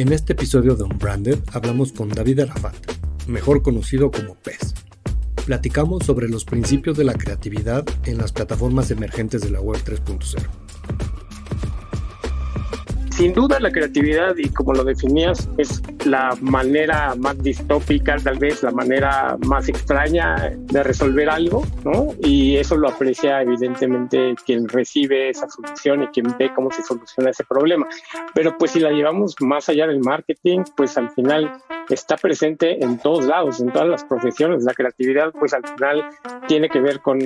En este episodio de Unbranded hablamos con David Arafat, mejor conocido como PES. Platicamos sobre los principios de la creatividad en las plataformas emergentes de la Web 3.0 sin duda la creatividad, y como lo definías, es la manera más distópica, tal vez la manera más extraña de resolver algo, ¿no? Y eso lo aprecia evidentemente quien recibe esa solución y quien ve cómo se soluciona ese problema. Pero pues si la llevamos más allá del marketing, pues al final está presente en todos lados, en todas las profesiones. La creatividad pues al final tiene que ver con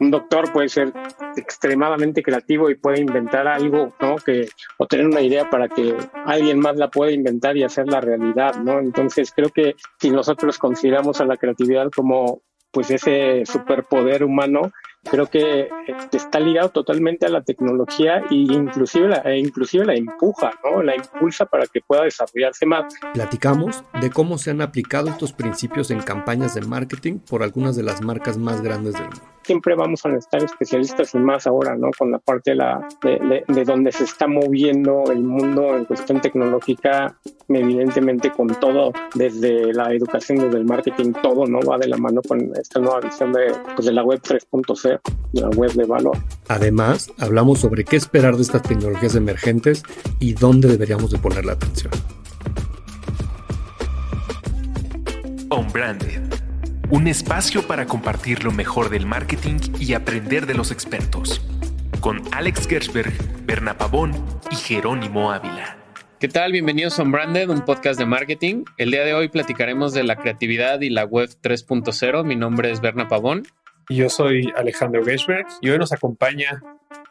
un doctor puede ser extremadamente creativo y puede inventar algo, ¿no? Que, o tener una idea para que alguien más la pueda inventar y hacerla realidad, Entonces creo que si nosotros consideramos a la creatividad como pues ese superpoder humano, creo que eh, está ligado totalmente a la tecnología e inclusive la, e inclusive la empuja, ¿no? La impulsa para que pueda desarrollarse más. Platicamos de cómo se han aplicado estos principios en campañas de marketing por algunas de las marcas más grandes del mundo siempre vamos a necesitar especialistas y más ahora, ¿no? Con la parte de, la, de, de, donde se está moviendo el mundo en cuestión tecnológica, evidentemente con todo, desde la educación, desde el marketing, todo, ¿no? Va de la mano con esta nueva visión de, pues, de la web 3.0, de la web de valor. Además, hablamos sobre qué esperar de estas tecnologías emergentes y dónde deberíamos de poner la atención. On Branded un espacio para compartir lo mejor del marketing y aprender de los expertos. Con Alex Gersberg, Berna Pavón y Jerónimo Ávila. ¿Qué tal? Bienvenidos a Branded, un podcast de marketing. El día de hoy platicaremos de la creatividad y la web 3.0. Mi nombre es Berna Pavón. Y yo soy Alejandro Gersberg y hoy nos acompaña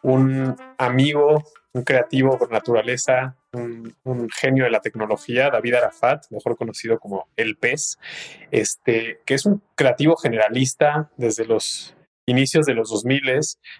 un amigo, un creativo por naturaleza, un, genio de la tecnología, David Arafat, mejor conocido como El Pez, este, que es un creativo generalista desde los inicios de los 2000,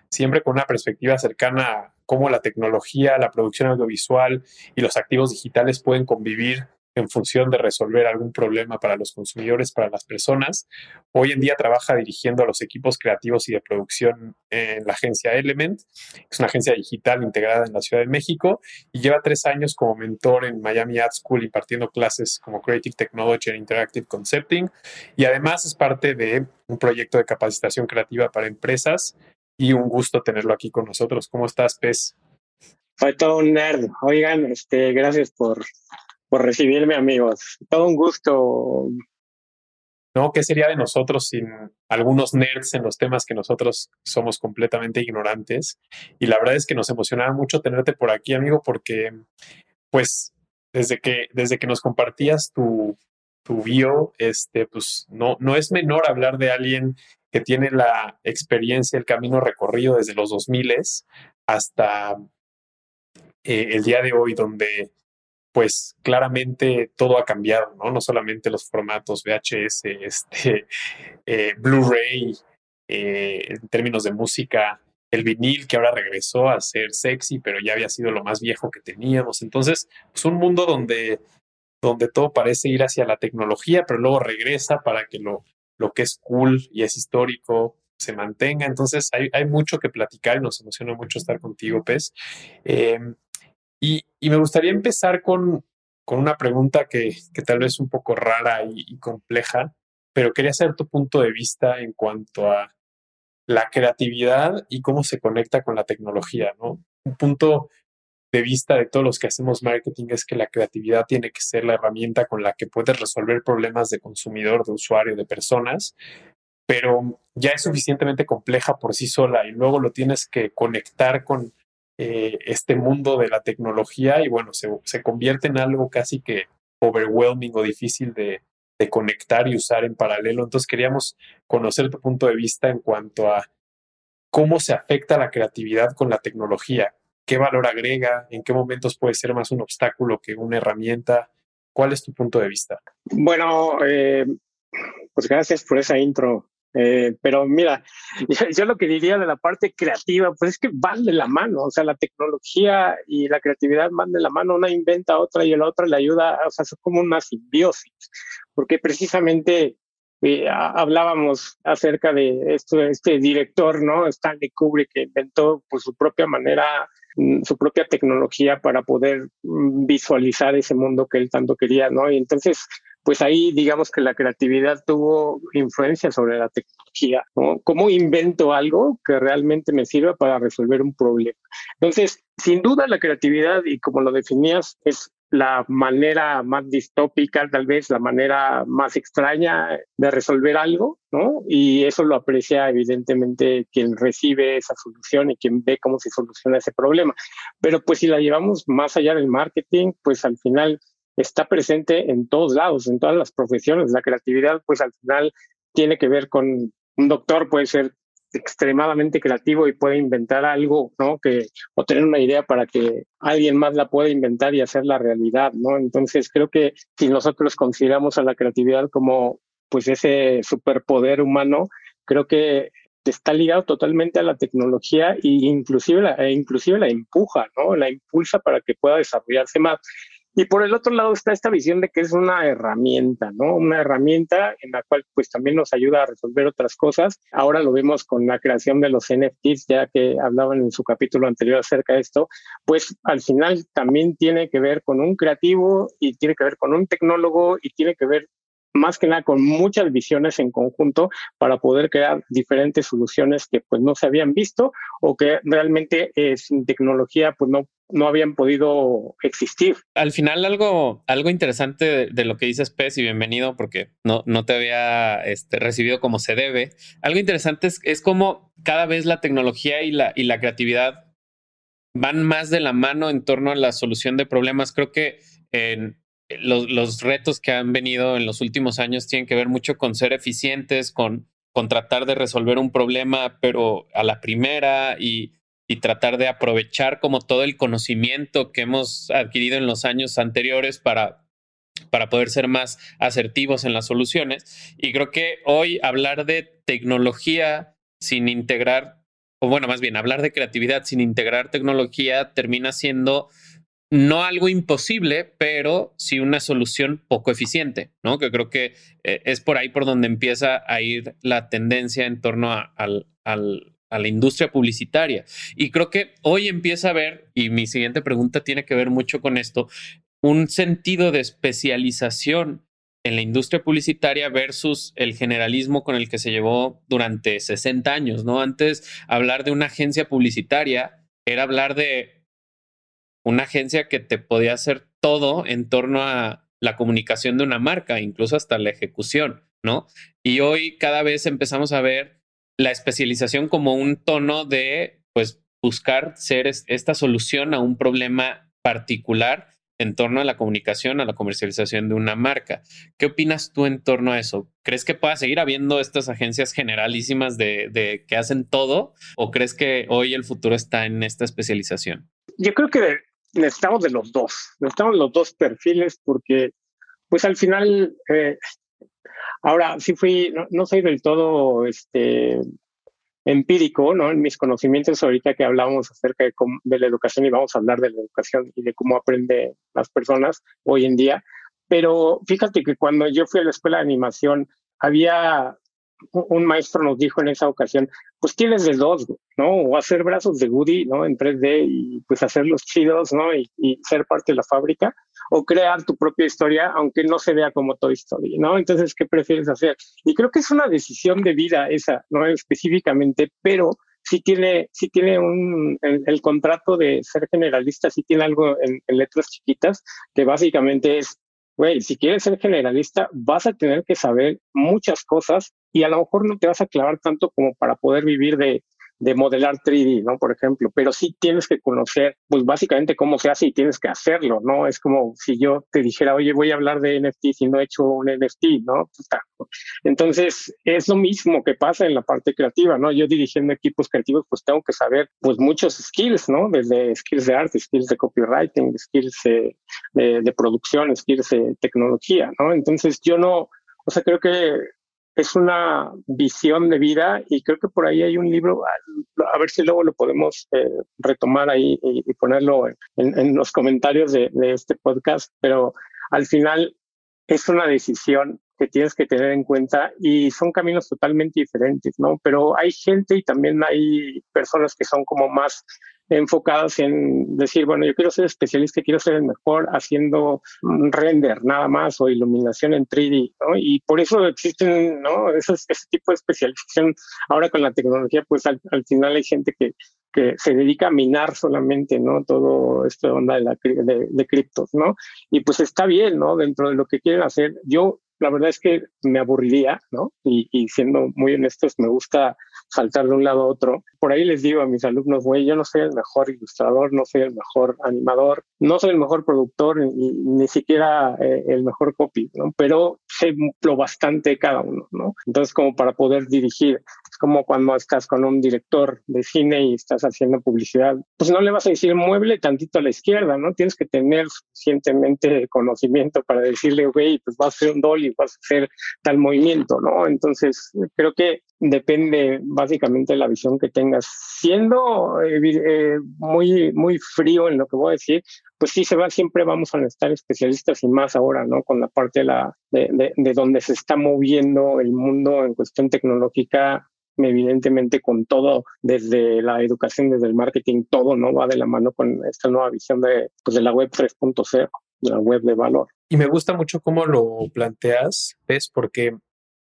siempre con una perspectiva cercana a cómo la tecnología, la producción audiovisual y los activos digitales pueden convivir en función de resolver algún problema para los consumidores, para las personas. Hoy en día trabaja dirigiendo a los equipos creativos y de producción en la agencia Element, es una agencia digital integrada en la Ciudad de México y lleva tres años como mentor en Miami Ad School impartiendo clases como Creative Technology and Interactive Concepting y además es parte de un proyecto de capacitación creativa para empresas y un gusto tenerlo aquí con nosotros. ¿Cómo estás, Pez? Fue todo un nerd. Oigan, este, gracias por por recibirme, amigos. Todo un gusto. ¿No? ¿Qué sería de nosotros sin algunos nerds en los temas que nosotros somos completamente ignorantes? Y la verdad es que nos emocionaba mucho tenerte por aquí, amigo, porque, pues, desde que, desde que nos compartías tu, tu bio, este, pues, no, no es menor hablar de alguien que tiene la experiencia, el camino recorrido desde los 2000 hasta eh, el día de hoy, donde pues claramente todo ha cambiado, ¿no? No solamente los formatos VHS, este, eh, Blu-ray, eh, en términos de música, el vinil que ahora regresó a ser sexy, pero ya había sido lo más viejo que teníamos. Entonces, es un mundo donde, donde todo parece ir hacia la tecnología, pero luego regresa para que lo, lo que es cool y es histórico se mantenga. Entonces, hay, hay mucho que platicar y nos emociona mucho estar contigo, Pez. Eh, y, me gustaría empezar con, con una pregunta que, que, tal vez es un poco rara y, compleja, pero quería saber tu punto de vista en cuanto a la creatividad y cómo se conecta con la tecnología, ¿no? Un punto de vista de todos los que hacemos marketing es que la creatividad tiene que ser la herramienta con la que puedes resolver problemas de consumidor, de usuario, de personas, pero ya es suficientemente compleja por sí sola y luego lo tienes que conectar con eh, este mundo de la tecnología y bueno, se, se, convierte en algo casi que overwhelming o difícil de, de, conectar y usar en paralelo. Entonces queríamos conocer tu punto de vista en cuanto a cómo se afecta la creatividad con la tecnología, qué valor agrega, en qué momentos puede ser más un obstáculo que una herramienta. ¿Cuál es tu punto de vista? Bueno, eh, pues gracias por esa intro, eh, pero mira, yo, lo que diría de la parte creativa, pues es que van de la mano, o sea, la tecnología y la creatividad van de la mano, una inventa a otra y la otra le ayuda, o sea, es como una simbiosis, porque precisamente eh, hablábamos acerca de esto, este director, ¿no? Stanley Kubrick, que inventó por su propia manera mm, su propia tecnología para poder mm, visualizar ese mundo que él tanto quería, ¿no? Y entonces, pues ahí digamos que la creatividad tuvo influencia sobre la tecnología, ¿no? ¿Cómo invento algo que realmente me sirva para resolver un problema? Entonces, sin duda la creatividad, y como lo definías, es la manera más distópica, tal vez la manera más extraña de resolver algo, ¿no? Y eso lo aprecia evidentemente quien recibe esa solución y quien ve cómo se soluciona ese problema. Pero pues si la llevamos más allá del marketing, pues al final está presente en todos lados, en todas las profesiones. La creatividad, pues al final tiene que ver con un doctor, puede ser extremadamente creativo y puede inventar algo, ¿no? Que, o tener una idea para que alguien más la pueda inventar y hacer la realidad, ¿no? Entonces creo que si nosotros consideramos a la creatividad como pues ese superpoder humano, creo que está ligado totalmente a la tecnología e inclusive la, e inclusive la empuja, ¿no? La impulsa para que pueda desarrollarse más. Y por el otro lado está esta visión de que es una herramienta, ¿no? Una herramienta en la cual pues también nos ayuda a resolver otras cosas. Ahora lo vemos con la creación de los NFTs, ya que hablaban en su capítulo anterior acerca de esto, pues al final también tiene que ver con un creativo y tiene que ver con un tecnólogo y tiene que ver más que nada con muchas visiones en conjunto para poder crear diferentes soluciones que pues no se habían visto o que realmente eh, sin tecnología pues no no habían podido existir. Al final algo, algo interesante de, lo que dices, Pez, y bienvenido porque no, no te había este, recibido como se debe. Algo interesante es, es cómo cada vez la tecnología y la, y la creatividad van más de la mano en torno a la solución de problemas. Creo que en, los, retos que han venido en los últimos años tienen que ver mucho con ser eficientes, con, tratar de resolver un problema, pero a la primera y, y tratar de aprovechar como todo el conocimiento que hemos adquirido en los años anteriores para, para poder ser más asertivos en las soluciones. Y creo que hoy hablar de tecnología sin integrar, o bueno, más bien hablar de creatividad sin integrar tecnología termina siendo no algo imposible, pero sí una solución poco eficiente, ¿no? Que creo que eh, es por ahí por donde empieza a ir la tendencia en torno a, al, a la industria publicitaria. Y creo que hoy empieza a haber, y mi siguiente pregunta tiene que ver mucho con esto, un sentido de especialización en la industria publicitaria versus el generalismo con el que se llevó durante 60 años, ¿no? Antes hablar de una agencia publicitaria era hablar de una agencia que te podía hacer todo en torno a la comunicación de una marca, incluso hasta la ejecución, ¿no? Y hoy cada vez empezamos a ver la especialización como un tono de, pues, buscar ser esta solución a un problema particular en torno a la comunicación, a la comercialización de una marca. ¿Qué opinas tú en torno a eso? ¿Crees que pueda seguir habiendo estas agencias generalísimas de, que hacen todo o crees que hoy el futuro está en esta especialización? Yo creo que necesitamos de los dos, necesitamos los dos perfiles porque pues al final, eh, ahora sí fui, no, soy del todo este, empírico, ¿no? En mis conocimientos ahorita que hablamos acerca de, de la educación y vamos a hablar de la educación y de cómo aprenden las personas hoy en día, pero fíjate que cuando yo fui a la escuela de animación, había un maestro nos dijo en esa ocasión, pues tienes de dos, ¿no? O hacer brazos de Woody, ¿no? En 3D y pues hacerlos chidos, ¿no? Y, y, ser parte de la fábrica, o crear tu propia historia, aunque no se vea como Toy Story, ¿no? Entonces, ¿qué prefieres hacer? Y creo que es una decisión de vida esa, ¿no? Específicamente, pero sí tiene, sí tiene un, el, contrato de ser generalista, sí tiene algo en, en letras chiquitas, que básicamente es güey, si quieres ser generalista, vas a tener que saber muchas cosas y a lo mejor no te vas a clavar tanto como para poder vivir de, de modelar 3D, ¿no? Por ejemplo, pero sí tienes que conocer, pues básicamente cómo se hace y tienes que hacerlo, ¿no? Es como si yo te dijera, oye, voy a hablar de NFT si no he hecho un NFT, ¿no? Entonces, es lo mismo que pasa en la parte creativa, ¿no? Yo dirigiendo equipos creativos, pues tengo que saber, pues muchos skills, ¿no? Desde skills de arte, skills de copywriting, skills de, de, de producción, skills de tecnología, ¿no? Entonces, yo no, o sea, creo que es una visión de vida y creo que por ahí hay un libro, a ver si luego lo podemos eh, retomar ahí y, ponerlo en, los comentarios de, este podcast, pero al final es una decisión que tienes que tener en cuenta y son caminos totalmente diferentes, ¿no? Pero hay gente y también hay personas que son como más enfocadas en decir, bueno, yo quiero ser especialista, quiero ser el mejor haciendo render nada más o iluminación en 3D, ¿no? Y por eso existen, ¿no? Ese, ese tipo de especialización. Ahora con la tecnología, pues al, final hay gente que, que se dedica a minar solamente, ¿no? Todo esto de onda de, la, de, de criptos, ¿no? Y pues está bien, ¿no? Dentro de lo que quieren hacer. Yo la verdad es que me aburriría, ¿no? Y, y, siendo muy honestos, me gusta saltar de un lado a otro. Por ahí les digo a mis alumnos, güey, yo no soy el mejor ilustrador, no soy el mejor animador, no soy el mejor productor, ni, ni siquiera eh, el mejor copy, ¿no? Pero sé lo bastante cada uno, ¿no? Entonces, como para poder dirigir, es como cuando estás con un director de cine y estás haciendo publicidad, pues no le vas a decir mueble tantito a la izquierda, ¿no? Tienes que tener suficientemente conocimiento para decirle, güey, pues vas a hacer un dolly vas a hacer tal movimiento, ¿no? Entonces, creo que depende básicamente de la visión que tengas. Siendo eh, eh, muy, muy frío en lo que voy a decir, pues sí se va, siempre vamos a necesitar especialistas y más ahora, ¿no? Con la parte de, la, de, de, donde se está moviendo el mundo en cuestión tecnológica, evidentemente con todo, desde la educación, desde el marketing, todo, ¿no? Va de la mano con esta nueva visión de, pues, de la web 3.0, de la web de valor. Y me gusta mucho cómo lo planteas, ¿ves? Porque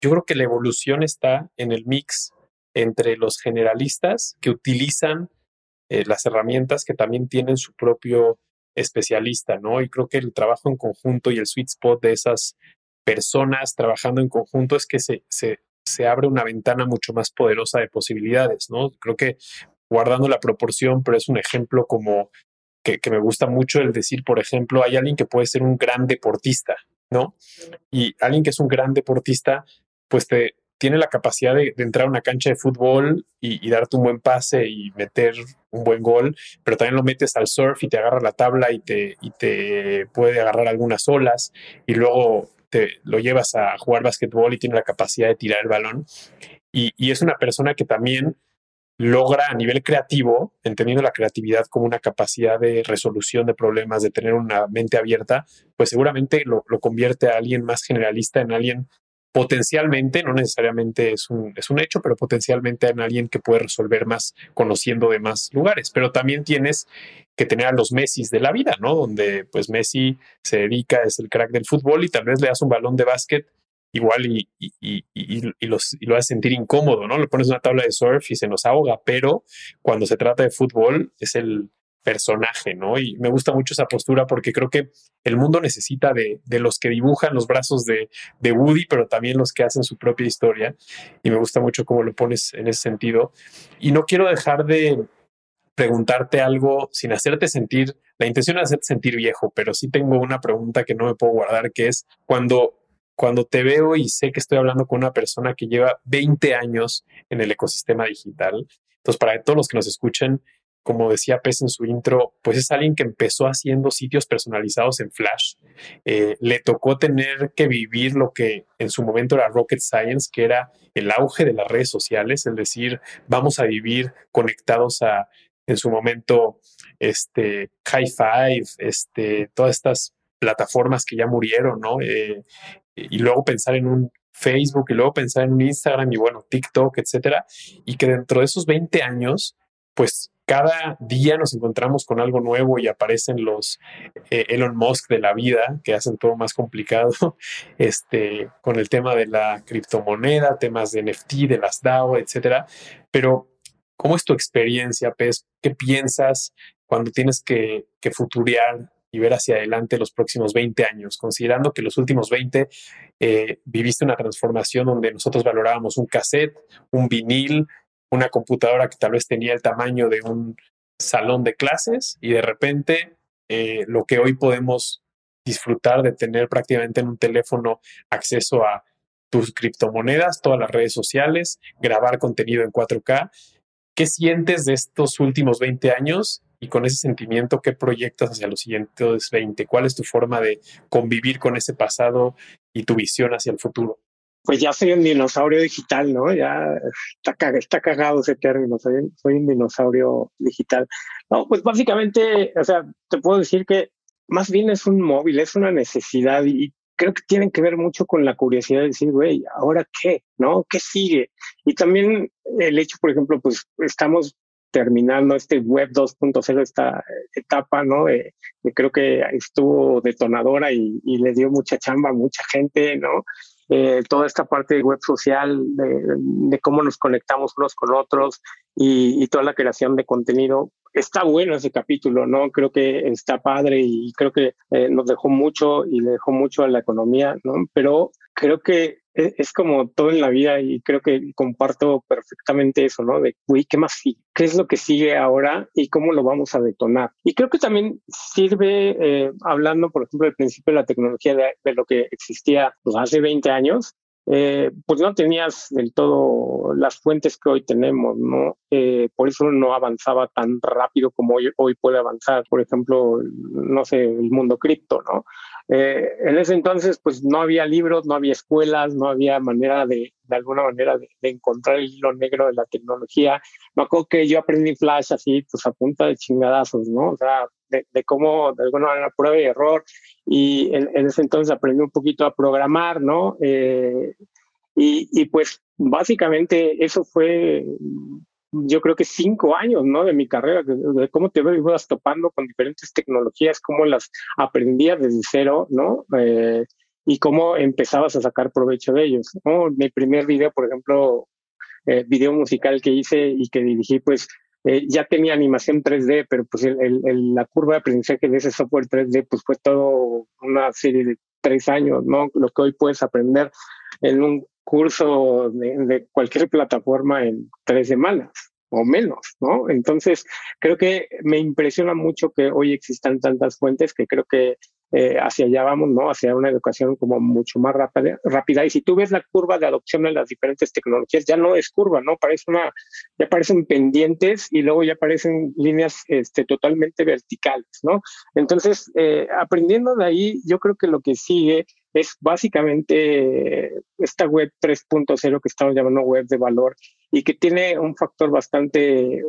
yo creo que la evolución está en el mix entre los generalistas que utilizan eh, las herramientas que también tienen su propio especialista, ¿no? Y creo que el trabajo en conjunto y el sweet spot de esas personas trabajando en conjunto es que se, se, se abre una ventana mucho más poderosa de posibilidades, ¿no? Creo que guardando la proporción, pero es un ejemplo como que, me gusta mucho el decir, por ejemplo, hay alguien que puede ser un gran deportista, ¿no? Y alguien que es un gran deportista, pues te tiene la capacidad de, entrar a una cancha de fútbol y, darte un buen pase y meter un buen gol, pero también lo metes al surf y te agarra la tabla y te, y te puede agarrar algunas olas y luego te lo llevas a jugar básquetbol y tiene la capacidad de tirar el balón. Y, y es una persona que también logra a nivel creativo, entendiendo la creatividad como una capacidad de resolución de problemas, de tener una mente abierta, pues seguramente lo, convierte a alguien más generalista en alguien potencialmente, no necesariamente es un, es un hecho, pero potencialmente en alguien que puede resolver más conociendo de más lugares. Pero también tienes que tener a los Messi de la vida, ¿no? Donde pues Messi se dedica, es el crack del fútbol y tal vez le das un balón de básquet igual y, y, y, los, y lo hace sentir incómodo, ¿no? Le pones una tabla de surf y se nos ahoga, pero cuando se trata de fútbol es el personaje, ¿no? Y me gusta mucho esa postura porque creo que el mundo necesita de, de los que dibujan los brazos de, de, Woody, pero también los que hacen su propia historia. Y me gusta mucho cómo lo pones en ese sentido. Y no quiero dejar de preguntarte algo sin hacerte sentir, la intención es hacerte sentir viejo, pero sí tengo una pregunta que no me puedo guardar, que es cuando cuando te veo y sé que estoy hablando con una persona que lleva 20 años en el ecosistema digital. Entonces, para todos los que nos escuchen, como decía Pez en su intro, pues es alguien que empezó haciendo sitios personalizados en Flash. Eh, le tocó tener que vivir lo que en su momento era Rocket Science, que era el auge de las redes sociales, es decir, vamos a vivir conectados a, en su momento, este, High Five, este, todas estas plataformas que ya murieron, ¿no? Eh, y luego pensar en un Facebook y luego pensar en un Instagram y bueno, TikTok, etcétera, y que dentro de esos 20 años, pues cada día nos encontramos con algo nuevo y aparecen los eh, Elon Musk de la vida que hacen todo más complicado, este, con el tema de la criptomoneda, temas de NFT, de las DAO, etcétera. Pero, ¿cómo es tu experiencia, Pez? ¿Qué piensas cuando tienes que, que futurear y ver hacia adelante los próximos 20 años, considerando que los últimos 20 eh, viviste una transformación donde nosotros valorábamos un cassette, un vinil, una computadora que tal vez tenía el tamaño de un salón de clases y de repente eh, lo que hoy podemos disfrutar de tener prácticamente en un teléfono acceso a tus criptomonedas, todas las redes sociales, grabar contenido en 4K. ¿Qué sientes de estos últimos 20 años y con ese sentimiento, ¿qué proyectas hacia los siguientes 20? ¿Cuál es tu forma de convivir con ese pasado y tu visión hacia el futuro? Pues ya soy un dinosaurio digital, ¿no? Ya está, está cagado ese término, soy, soy un dinosaurio digital. No, pues básicamente, o sea, te puedo decir que más bien es un móvil, es una necesidad y creo que tienen que ver mucho con la curiosidad de decir, güey, ¿ahora qué? ¿No? ¿Qué sigue? Y también el hecho, por ejemplo, pues estamos terminando este web 2.0, esta etapa, ¿no? De, creo que estuvo detonadora y, y, le dio mucha chamba a mucha gente, ¿no? Eh, toda esta parte de web social, de, cómo nos conectamos unos con otros y, toda la creación de contenido. Está bueno ese capítulo, ¿no? Creo que está padre y creo que eh, nos dejó mucho y le dejó mucho a la economía, ¿no? Pero creo que e, es como todo en la vida y creo que comparto perfectamente eso, ¿no? De, uy, ¿qué más sigue? ¿Qué es lo que sigue ahora y cómo lo vamos a detonar? Y creo que también sirve, eh, hablando, por ejemplo, del principio de la tecnología de, lo que existía pues, hace 20 años, eh, pues no tenías del todo las fuentes que hoy tenemos, ¿no? Eh, por eso no avanzaba tan rápido como hoy, hoy puede avanzar, por ejemplo, no sé, el mundo cripto, ¿no? Eh, en ese entonces, pues no había libros, no había escuelas, no había manera de, de alguna manera, de, encontrar el hilo negro de la tecnología. Me acuerdo que yo aprendí Flash así, pues a punta de chingadazos, ¿no? O sea, de, de cómo, de alguna manera, prueba y error y en, ese entonces aprendí un poquito a programar, ¿no? Eh, y, pues básicamente eso fue, yo creo que cinco años, ¿no? De mi carrera, de cómo te ibas topando con diferentes tecnologías, cómo las aprendías desde cero, ¿no? Eh, y cómo empezabas a sacar provecho de ellos. ¿no? Mi primer video, por ejemplo, eh, video musical que hice y que dirigí, pues eh, ya tenía animación 3D, pero pues la curva de aprendizaje de ese software 3D pues fue todo una serie de tres años, ¿no? Lo que hoy puedes aprender en un curso de, cualquier plataforma en tres semanas o menos, ¿no? Entonces, creo que me impresiona mucho que hoy existan tantas fuentes que creo que eh, hacia allá vamos, ¿no? Hacia una educación como mucho más rápida, rápida. Y si tú ves la curva de adopción de las diferentes tecnologías, ya no es curva, ¿no? Parece una, ya parecen pendientes y luego ya aparecen líneas este, totalmente verticales, ¿no? Entonces, eh, aprendiendo de ahí, yo creo que lo que sigue es básicamente esta web 3.0 que estamos llamando web de valor y que tiene un factor bastante,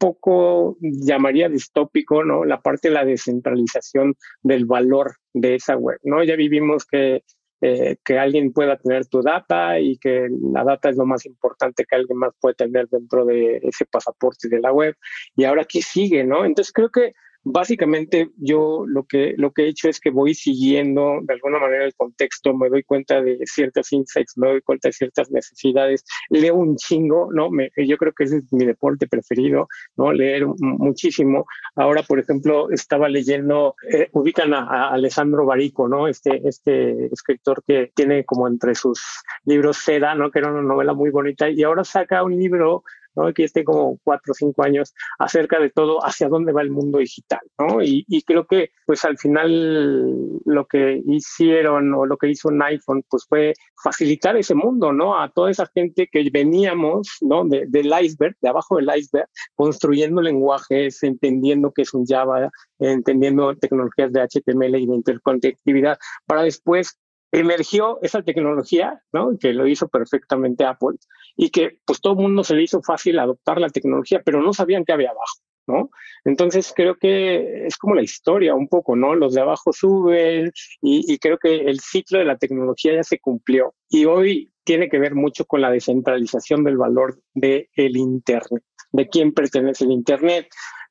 poco llamaría distópico, ¿no? La parte de la descentralización del valor de esa web, ¿no? Ya vivimos que, eh, que alguien pueda tener tu data y que la data es lo más importante que alguien más puede tener dentro de ese pasaporte de la web. Y ahora, ¿qué sigue, no? Entonces creo que Básicamente yo lo que, lo que he hecho es que voy siguiendo de alguna manera el contexto, me doy cuenta de ciertas insights, me doy cuenta de ciertas necesidades, leo un chingo, ¿no? Me, yo creo que ese es mi deporte preferido, ¿no? Leer muchísimo. Ahora, por ejemplo, estaba leyendo, eh, ubican a, Alessandro Barico, ¿no? Este, este escritor que tiene como entre sus libros Seda, ¿no? Que era una novela muy bonita y ahora saca un libro ¿no? que esté como cuatro o cinco años acerca de todo hacia dónde va el mundo digital, ¿no? Y, creo que pues al final lo que hicieron o lo que hizo un iPhone pues fue facilitar ese mundo, ¿no? A toda esa gente que veníamos, ¿no? De, del iceberg, de abajo del iceberg, construyendo lenguajes, entendiendo qué es un Java, entendiendo tecnologías de HTML y de interconectividad, para después emergió esa tecnología, ¿no? Que lo hizo perfectamente Apple y que pues todo el mundo se le hizo fácil adoptar la tecnología, pero no sabían qué había abajo, ¿no? Entonces creo que es como la historia un poco, ¿no? Los de abajo suben y, creo que el ciclo de la tecnología ya se cumplió y hoy tiene que ver mucho con la descentralización del valor del el Internet, de quién pertenece el Internet,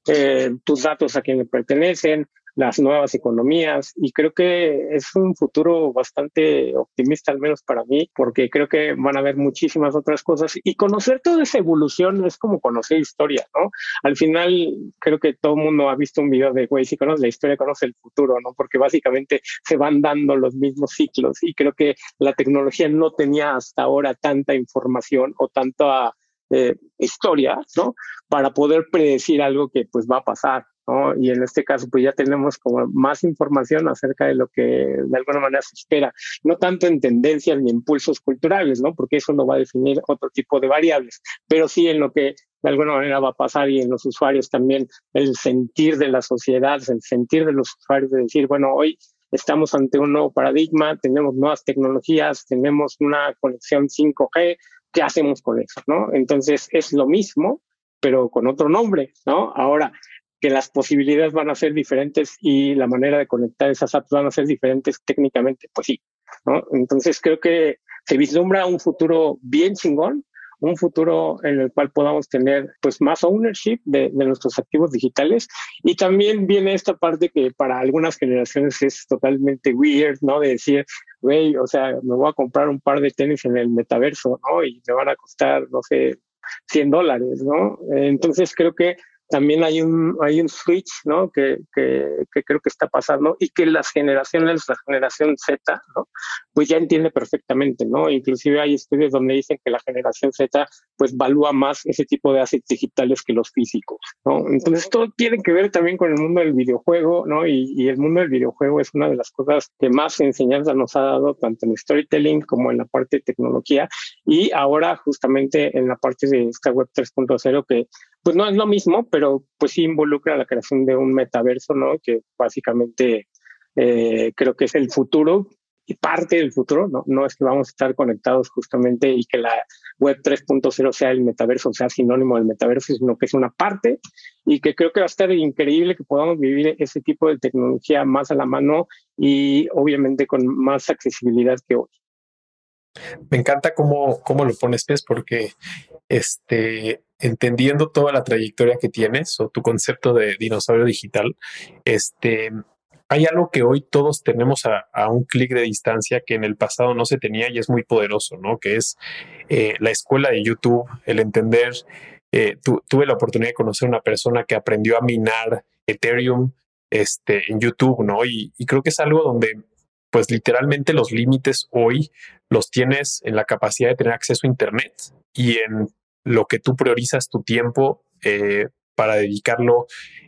eh, tus datos a quién le pertenecen, las nuevas economías y creo que es un futuro bastante optimista, al menos para mí, porque creo que van a haber muchísimas otras cosas y conocer toda esa evolución es como conocer historia, ¿no? Al final creo que todo mundo ha visto un video de, güey, si conoce la historia, conoce el futuro, ¿no? Porque básicamente se van dando los mismos ciclos y creo que la tecnología no tenía hasta ahora tanta información o tanta eh, historia, ¿no? Para poder predecir algo que pues va a pasar. Y en este caso, pues ya tenemos como más información acerca de lo que de alguna manera se espera, no tanto en tendencias ni impulsos culturales, ¿no? Porque eso no va a definir otro tipo de variables, pero sí en lo que de alguna manera va a pasar y en los usuarios también el sentir de la sociedad, el sentir de los usuarios de decir, bueno, hoy estamos ante un nuevo paradigma, tenemos nuevas tecnologías, tenemos una conexión 5G, ¿qué hacemos con eso? ¿no? Entonces es lo mismo, pero con otro nombre, ¿no? Ahora, que las posibilidades van a ser diferentes y la manera de conectar esas apps van a ser diferentes técnicamente, pues sí. Entonces creo que se vislumbra un futuro bien chingón, un futuro en el cual podamos tener pues más ownership de, de, nuestros activos digitales y también viene esta parte que para algunas generaciones es totalmente weird, ¿no? De decir, güey, o sea, me voy a comprar un par de tenis en el metaverso, ¿no? Y me van a costar, no sé, 100 dólares, ¿no? Entonces creo que también hay un, hay un switch, ¿no? Que, que, que, creo que está pasando y que las generaciones, la generación Z, ¿no? Pues ya entiende perfectamente, ¿no? Inclusive hay estudios donde dicen que la generación Z, pues, valúa más ese tipo de assets digitales que los físicos, ¿no? Entonces, todo tiene que ver también con el mundo del videojuego, ¿no? Y, y el mundo del videojuego es una de las cosas que más enseñanza nos ha dado, tanto en storytelling como en la parte de tecnología y ahora justamente en la parte de esta web 3.0 que pues no es lo mismo, pero pues sí involucra la creación de un metaverso, ¿no? Que básicamente eh, creo que es el futuro y parte del futuro, ¿no? No es que vamos a estar conectados justamente y que la web 3.0 sea el metaverso, sea sinónimo del metaverso, sino que es una parte y que creo que va a estar increíble que podamos vivir ese tipo de tecnología más a la mano y obviamente con más accesibilidad que hoy. Me encanta cómo, cómo lo pones, Pez, porque este, entendiendo toda la trayectoria que tienes o tu concepto de dinosaurio digital, este, hay algo que hoy todos tenemos a, un clic de distancia que en el pasado no se tenía y es muy poderoso, ¿no? Que es eh, la escuela de YouTube, el entender. Eh, tu, tuve la oportunidad de conocer a una persona que aprendió a minar Ethereum este, en YouTube, ¿no? Y, y creo que es algo donde pues literalmente los límites hoy los tienes en la capacidad de tener acceso a Internet y en lo que tú priorizas tu tiempo eh, para dedicarlo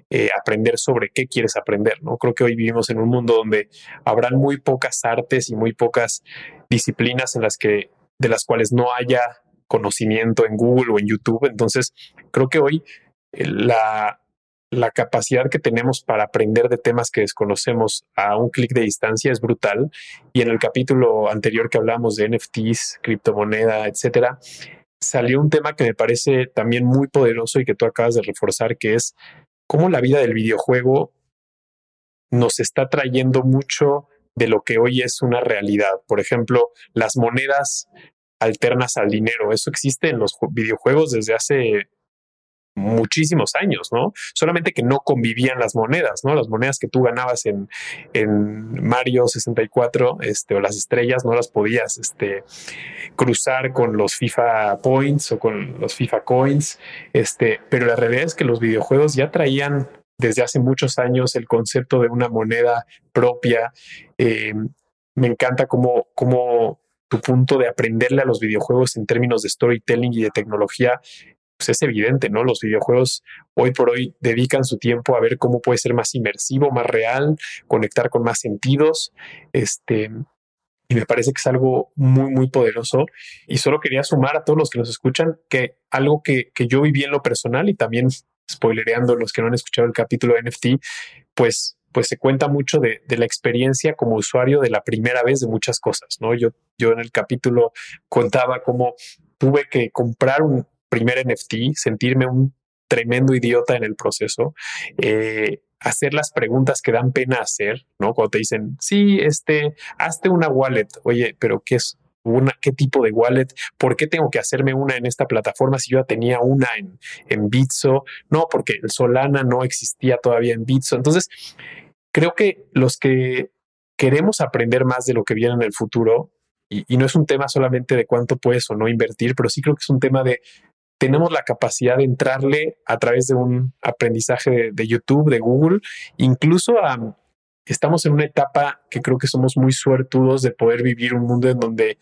eh, a aprender sobre qué quieres aprender. ¿no? Creo que hoy vivimos en un mundo donde habrán muy pocas artes y muy pocas disciplinas en las que, de las cuales no haya conocimiento en Google o en YouTube. Entonces, creo que hoy eh, la, la capacidad que tenemos para aprender de temas que desconocemos a un clic de distancia es brutal. Y en el capítulo anterior que hablamos de NFTs, criptomoneda, etcétera, salió un tema que me parece también muy poderoso y que tú acabas de reforzar, que es cómo la vida del videojuego nos está trayendo mucho de lo que hoy es una realidad. Por ejemplo, las monedas alternas al dinero. Eso existe en los videojuegos desde hace muchísimos años, ¿no? Solamente que no convivían las monedas, ¿no? Las monedas que tú ganabas en, en Mario 64, este, o las estrellas, no las podías, este, cruzar con los FIFA Points o con los FIFA Coins, este, pero la realidad es que los videojuegos ya traían desde hace muchos años el concepto de una moneda propia. Eh, me encanta cómo, cómo tu punto de aprenderle a los videojuegos en términos de storytelling y de tecnología pues es evidente, ¿no? Los videojuegos hoy por hoy dedican su tiempo a ver cómo puede ser más inmersivo, más real, conectar con más sentidos. Este, y me parece que es algo muy, muy poderoso. Y solo quería sumar a todos los que nos escuchan que algo que, que yo viví en lo personal y también spoilereando los que no han escuchado el capítulo de NFT, pues pues se cuenta mucho de, de, la experiencia como usuario de la primera vez de muchas cosas, ¿no? Yo, yo en el capítulo contaba cómo tuve que comprar un, primer NFT, sentirme un tremendo idiota en el proceso, eh, hacer las preguntas que dan pena hacer, ¿no? Cuando te dicen, sí, este, hazte una wallet, oye, pero ¿qué es? Una, ¿Qué tipo de wallet? ¿Por qué tengo que hacerme una en esta plataforma si yo ya tenía una en, en Bitso? No, porque el Solana no existía todavía en Bitso. Entonces, creo que los que queremos aprender más de lo que viene en el futuro, y, y no es un tema solamente de cuánto puedes o no invertir, pero sí creo que es un tema de tenemos la capacidad de entrarle a través de un aprendizaje de, YouTube, de Google, incluso estamos en una etapa que creo que somos muy suertudos de poder vivir un mundo en donde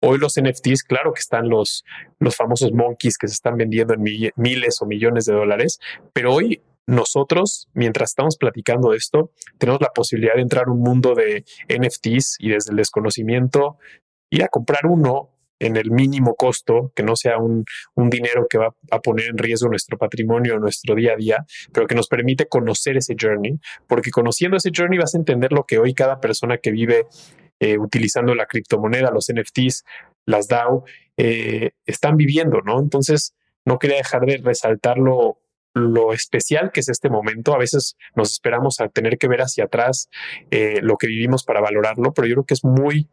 hoy los NFTs, claro que están los, los famosos monkeys que se están vendiendo en miles o millones de dólares, pero hoy nosotros, mientras estamos platicando esto, tenemos la posibilidad de entrar a un mundo de NFTs y desde el desconocimiento ir a comprar uno en el mínimo costo, que no sea un, un, dinero que va a poner en riesgo nuestro patrimonio, nuestro día a día, pero que nos permite conocer ese journey, porque conociendo ese journey vas a entender lo que hoy cada persona que vive eh, utilizando la criptomoneda, los NFTs, las DAO, eh, están viviendo, ¿no? Entonces, no quería dejar de resaltar lo, lo especial que es este momento. A veces nos esperamos a tener que ver hacia atrás eh, lo que vivimos para valorarlo, pero yo creo que es muy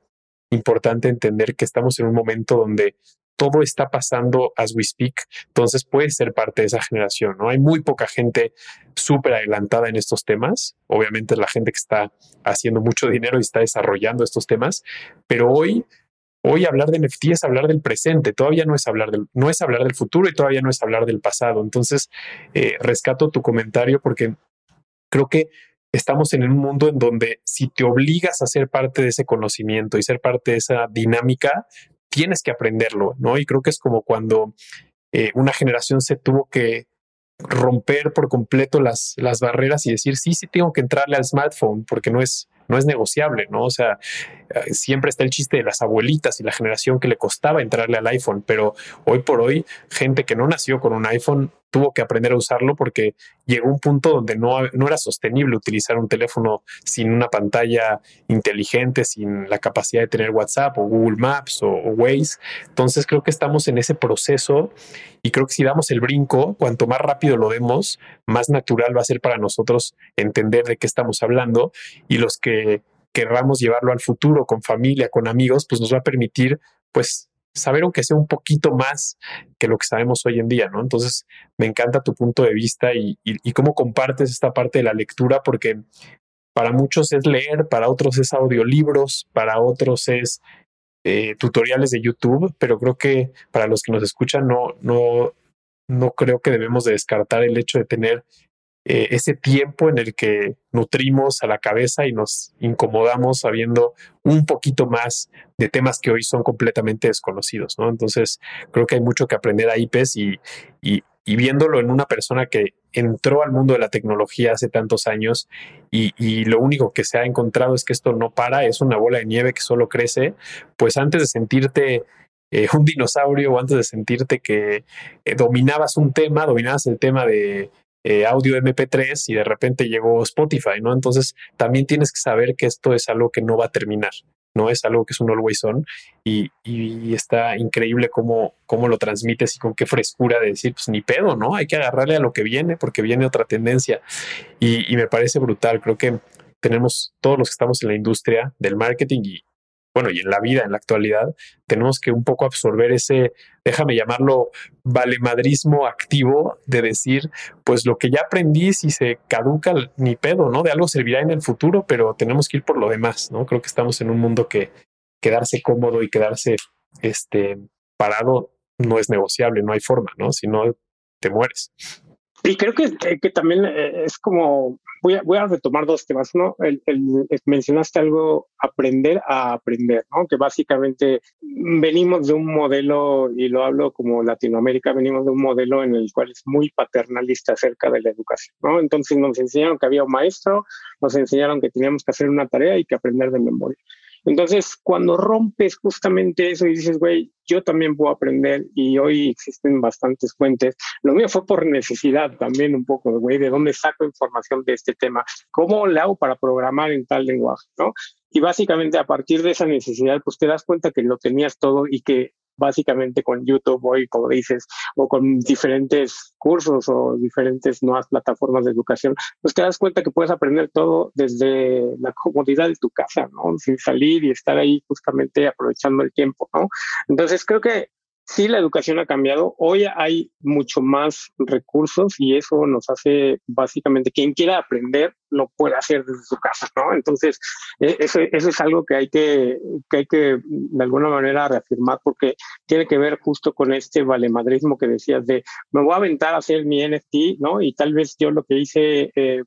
importante entender que estamos en un momento donde todo está pasando as we speak, entonces puedes ser parte de esa generación, ¿no? Hay muy poca gente súper adelantada en estos temas, obviamente la gente que está haciendo mucho dinero y está desarrollando estos temas, pero hoy Hoy hablar de NFT es hablar del presente, todavía no es hablar del, no es hablar del futuro y todavía no es hablar del pasado. Entonces, eh, rescato tu comentario porque creo que estamos en un mundo en donde si te obligas a ser parte de ese conocimiento y ser parte de esa dinámica, tienes que aprenderlo, ¿no? Y creo que es como cuando eh, una generación se tuvo que romper por completo las, las barreras y decir, sí, sí tengo que entrarle al smartphone porque no es, no es negociable, ¿no? O sea, eh, siempre está el chiste de las abuelitas y la generación que le costaba entrarle al iPhone, pero hoy por hoy, gente que no nació con un iPhone tuvo que aprender a usarlo porque llegó un punto donde no, no era sostenible utilizar un teléfono sin una pantalla inteligente, sin la capacidad de tener WhatsApp o Google Maps o, Waze. Entonces creo que estamos en ese proceso y creo que si damos el brinco, cuanto más rápido lo demos, más natural va a ser para nosotros entender de qué estamos hablando y los que querramos llevarlo al futuro con familia, con amigos, pues nos va a permitir pues saber aunque sea un poquito más que lo que sabemos hoy en día, ¿no? Entonces, me encanta tu punto de vista y, cómo compartes esta parte de la lectura, porque para muchos es leer, para otros es audiolibros, para otros es eh, tutoriales de YouTube, pero creo que para los que nos escuchan no, no, no creo que debemos de descartar el hecho de tener eh, ese tiempo en el que nutrimos a la cabeza y nos incomodamos sabiendo un poquito más de temas que hoy son completamente desconocidos, ¿no? Entonces, creo que hay mucho que aprender ahí, PES, y, y, viéndolo en una persona que entró al mundo de la tecnología hace tantos años y, y, lo único que se ha encontrado es que esto no para, es una bola de nieve que solo crece, pues antes de sentirte eh, un dinosaurio o antes de sentirte que eh, dominabas un tema, dominabas el tema de eh, audio MP3 y de repente llegó Spotify, ¿no? Entonces también tienes que saber que esto es algo que no va a terminar, ¿no? Es algo que es un always on y, está increíble cómo, cómo lo transmites y con qué frescura de decir, pues ni pedo, ¿no? Hay que agarrarle a lo que viene porque viene otra tendencia y, y me parece brutal. Creo que tenemos todos los que estamos en la industria del marketing y, bueno, y en la vida, en la actualidad, tenemos que un poco absorber ese, déjame llamarlo, valemadrismo activo de decir, pues lo que ya aprendí, si se caduca, ni pedo, ¿no? De algo servirá en el futuro, pero tenemos que ir por lo demás, ¿no? Creo que estamos en un mundo que quedarse cómodo y quedarse este, parado no es negociable, no hay forma, ¿no? Si no, te mueres. Y creo que, eh, que también eh, es como, voy a, voy a retomar dos temas, ¿no? El, mencionaste algo, aprender a aprender, ¿no? Que básicamente venimos de un modelo, y lo hablo como Latinoamérica, venimos de un modelo en el cual es muy paternalista acerca de la educación, ¿no? Entonces nos enseñaron que había un maestro, nos enseñaron que teníamos que hacer una tarea y que aprender de memoria. Entonces, cuando rompes justamente eso y dices, güey, yo también puedo aprender y hoy existen bastantes fuentes, lo mío fue por necesidad también un poco, güey, de dónde saco información de este tema, cómo le hago para programar en tal lenguaje, ¿no? Y básicamente a partir de esa necesidad, pues te das cuenta que lo tenías todo y que básicamente con YouTube hoy, como dices, o con diferentes cursos o diferentes nuevas plataformas de educación, pues te das cuenta que puedes aprender todo desde la comodidad de tu casa, ¿no? Sin salir y estar ahí justamente aprovechando el tiempo, ¿no? Entonces creo que sí la educación ha cambiado. Hoy hay mucho más recursos y eso nos hace básicamente quien quiera aprender lo puede hacer desde su casa, ¿no? Entonces, e, eso, eso es algo que hay que, que hay que de alguna manera reafirmar porque tiene que ver justo con este valemadrismo que decías de me voy a aventar a hacer mi NFT, ¿no? Y tal vez yo lo que hice eh,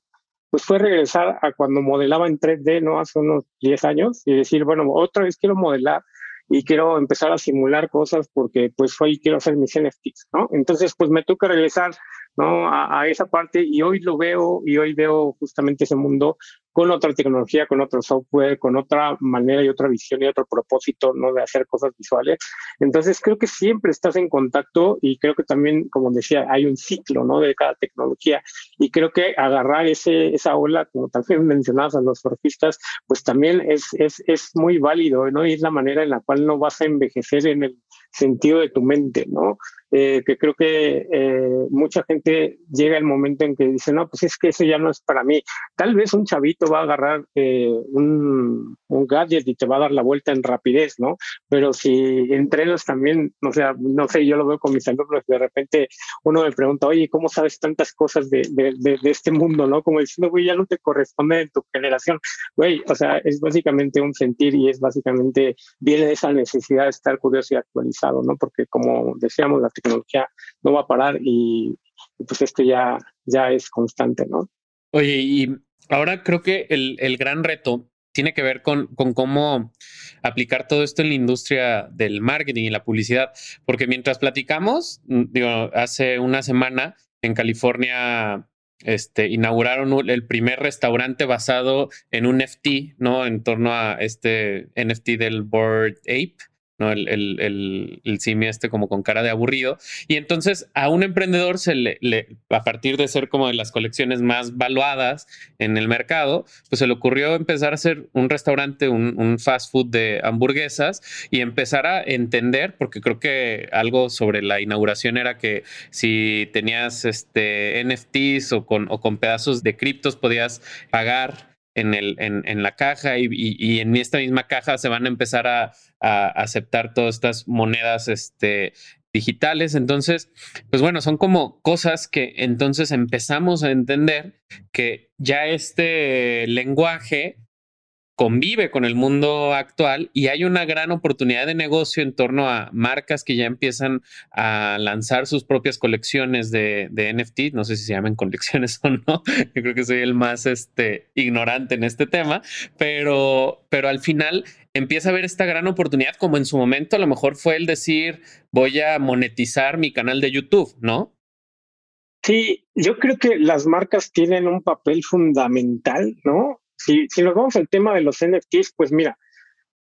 pues fue regresar a cuando modelaba en 3D, ¿no? Hace unos 10 años y decir, bueno, otra vez quiero modelar y quiero empezar a simular cosas porque pues hoy quiero hacer mis NFTs, ¿no? Entonces pues me toca regresar, ¿no? A, a, esa parte y hoy lo veo y hoy veo justamente ese mundo con otra tecnología, con otro software, con otra manera y otra visión y otro propósito, ¿no? De hacer cosas visuales. Entonces, creo que siempre estás en contacto y creo que también, como decía, hay un ciclo, ¿no? De cada tecnología. Y creo que agarrar ese, esa ola, como también mencionabas a los surfistas, pues también es, es, es muy válido, ¿no? Y es la manera en la cual no vas a envejecer en el sentido de tu mente, ¿no? Eh, que creo que eh, mucha gente llega el momento en que dice, no, pues es que eso ya no es para mí. Tal vez un chavito va a agarrar eh, un, un, gadget y te va a dar la vuelta en rapidez, ¿no? Pero si entrenas también, o sea, no sé, yo lo veo con mis alumnos, de repente uno me pregunta, oye, ¿cómo sabes tantas cosas de, de, de, de este mundo, ¿no? Como diciendo, güey, ya no te corresponde en tu generación. Güey, o sea, es básicamente un sentir y es básicamente, viene de esa necesidad de estar curioso y actualizado, ¿no? Porque como decíamos, la tecnología no va a parar y, pues esto ya, ya es constante, ¿no? Oye, y ahora creo que el, el gran reto tiene que ver con, con, cómo aplicar todo esto en la industria del marketing y la publicidad, porque mientras platicamos, mm, digo, hace una semana en California este, inauguraron el primer restaurante basado en un NFT, ¿no? En torno a este NFT del Board Ape. ¿No? El, el, el, simio este como con cara de aburrido. Y entonces a un emprendedor se le, le, a partir de ser como de las colecciones más valuadas en el mercado, pues se le ocurrió empezar a hacer un restaurante, un, un fast food de hamburguesas y empezar a entender, porque creo que algo sobre la inauguración era que si tenías este NFTs o con, o con pedazos de criptos podías pagar en, la caja y, en esta misma caja se van a empezar a, a aceptar todas estas monedas este, digitales. Entonces, pues bueno, son como cosas que entonces empezamos a entender que ya este lenguaje convive con el mundo actual y hay una gran oportunidad de negocio en torno a marcas que ya empiezan a lanzar sus propias colecciones de, NFT. No sé si se llaman colecciones o no. Yo creo que soy el más este, ignorante en este tema, pero, pero al final empieza a ver esta gran oportunidad como en su momento a lo mejor fue el decir voy a monetizar mi canal de YouTube, ¿no? Sí, yo creo que las marcas tienen un papel fundamental, ¿no? Si, si nos vamos al tema de los NFTs, pues mira,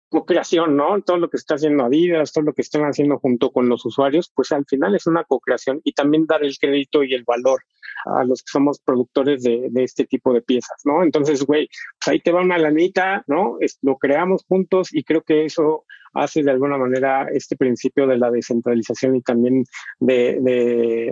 co-creación, ¿no? Todo lo que está haciendo Adidas, todo lo que están haciendo junto con los usuarios, pues al final es una co-creación y también dar el crédito y el valor a los que somos productores de, de este tipo de piezas, ¿no? Entonces, güey, pues ahí te va una lanita, ¿no? Es, lo creamos juntos y creo que eso hace de alguna manera este principio de la descentralización y también de,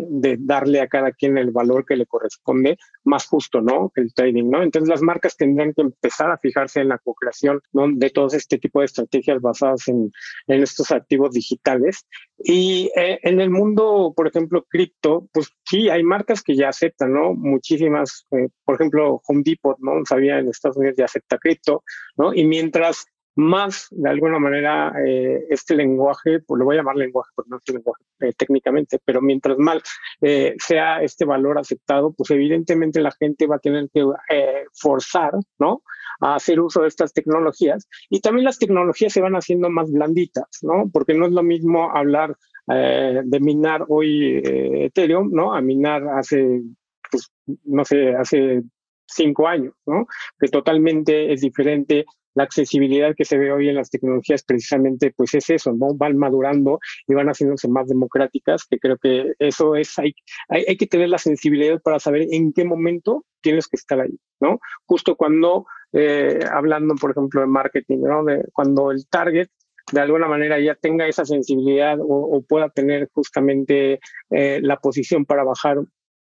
de, darle a cada quien el valor que le corresponde más justo, ¿no? El trading, ¿no? Entonces las marcas tendrían que empezar a fijarse en la co-creación de todo este tipo de estrategias basadas en, en estos activos digitales. Y eh, en el mundo, por ejemplo, cripto, pues sí, hay marcas que ya aceptan, ¿no? Muchísimas, eh, por ejemplo, Home Depot, ¿no? Sabía en Estados Unidos ya acepta cripto, ¿no? Y mientras más, de alguna manera, eh, este lenguaje, pues lo voy a llamar lenguaje, porque no es lenguaje eh, técnicamente, pero mientras más eh, sea este valor aceptado, pues evidentemente la gente va a tener que eh, forzar, ¿no? A hacer uso de estas tecnologías. Y también las tecnologías se van haciendo más blanditas, ¿no? Porque no es lo mismo hablar de minar hoy Ethereum, ¿no? A minar hace, pues, no sé, hace cinco años, ¿no? Que totalmente es diferente la accesibilidad que se ve hoy en las tecnologías precisamente pues es eso, ¿no? Van madurando y van haciéndose más democráticas, que creo que eso es, hay, hay, hay que tener la sensibilidad para saber en qué momento tienes que estar ahí, ¿no? Justo cuando, eh, hablando, por ejemplo, de marketing, ¿no? De cuando el target de alguna manera ya tenga esa sensibilidad o, pueda tener justamente eh, la posición para bajar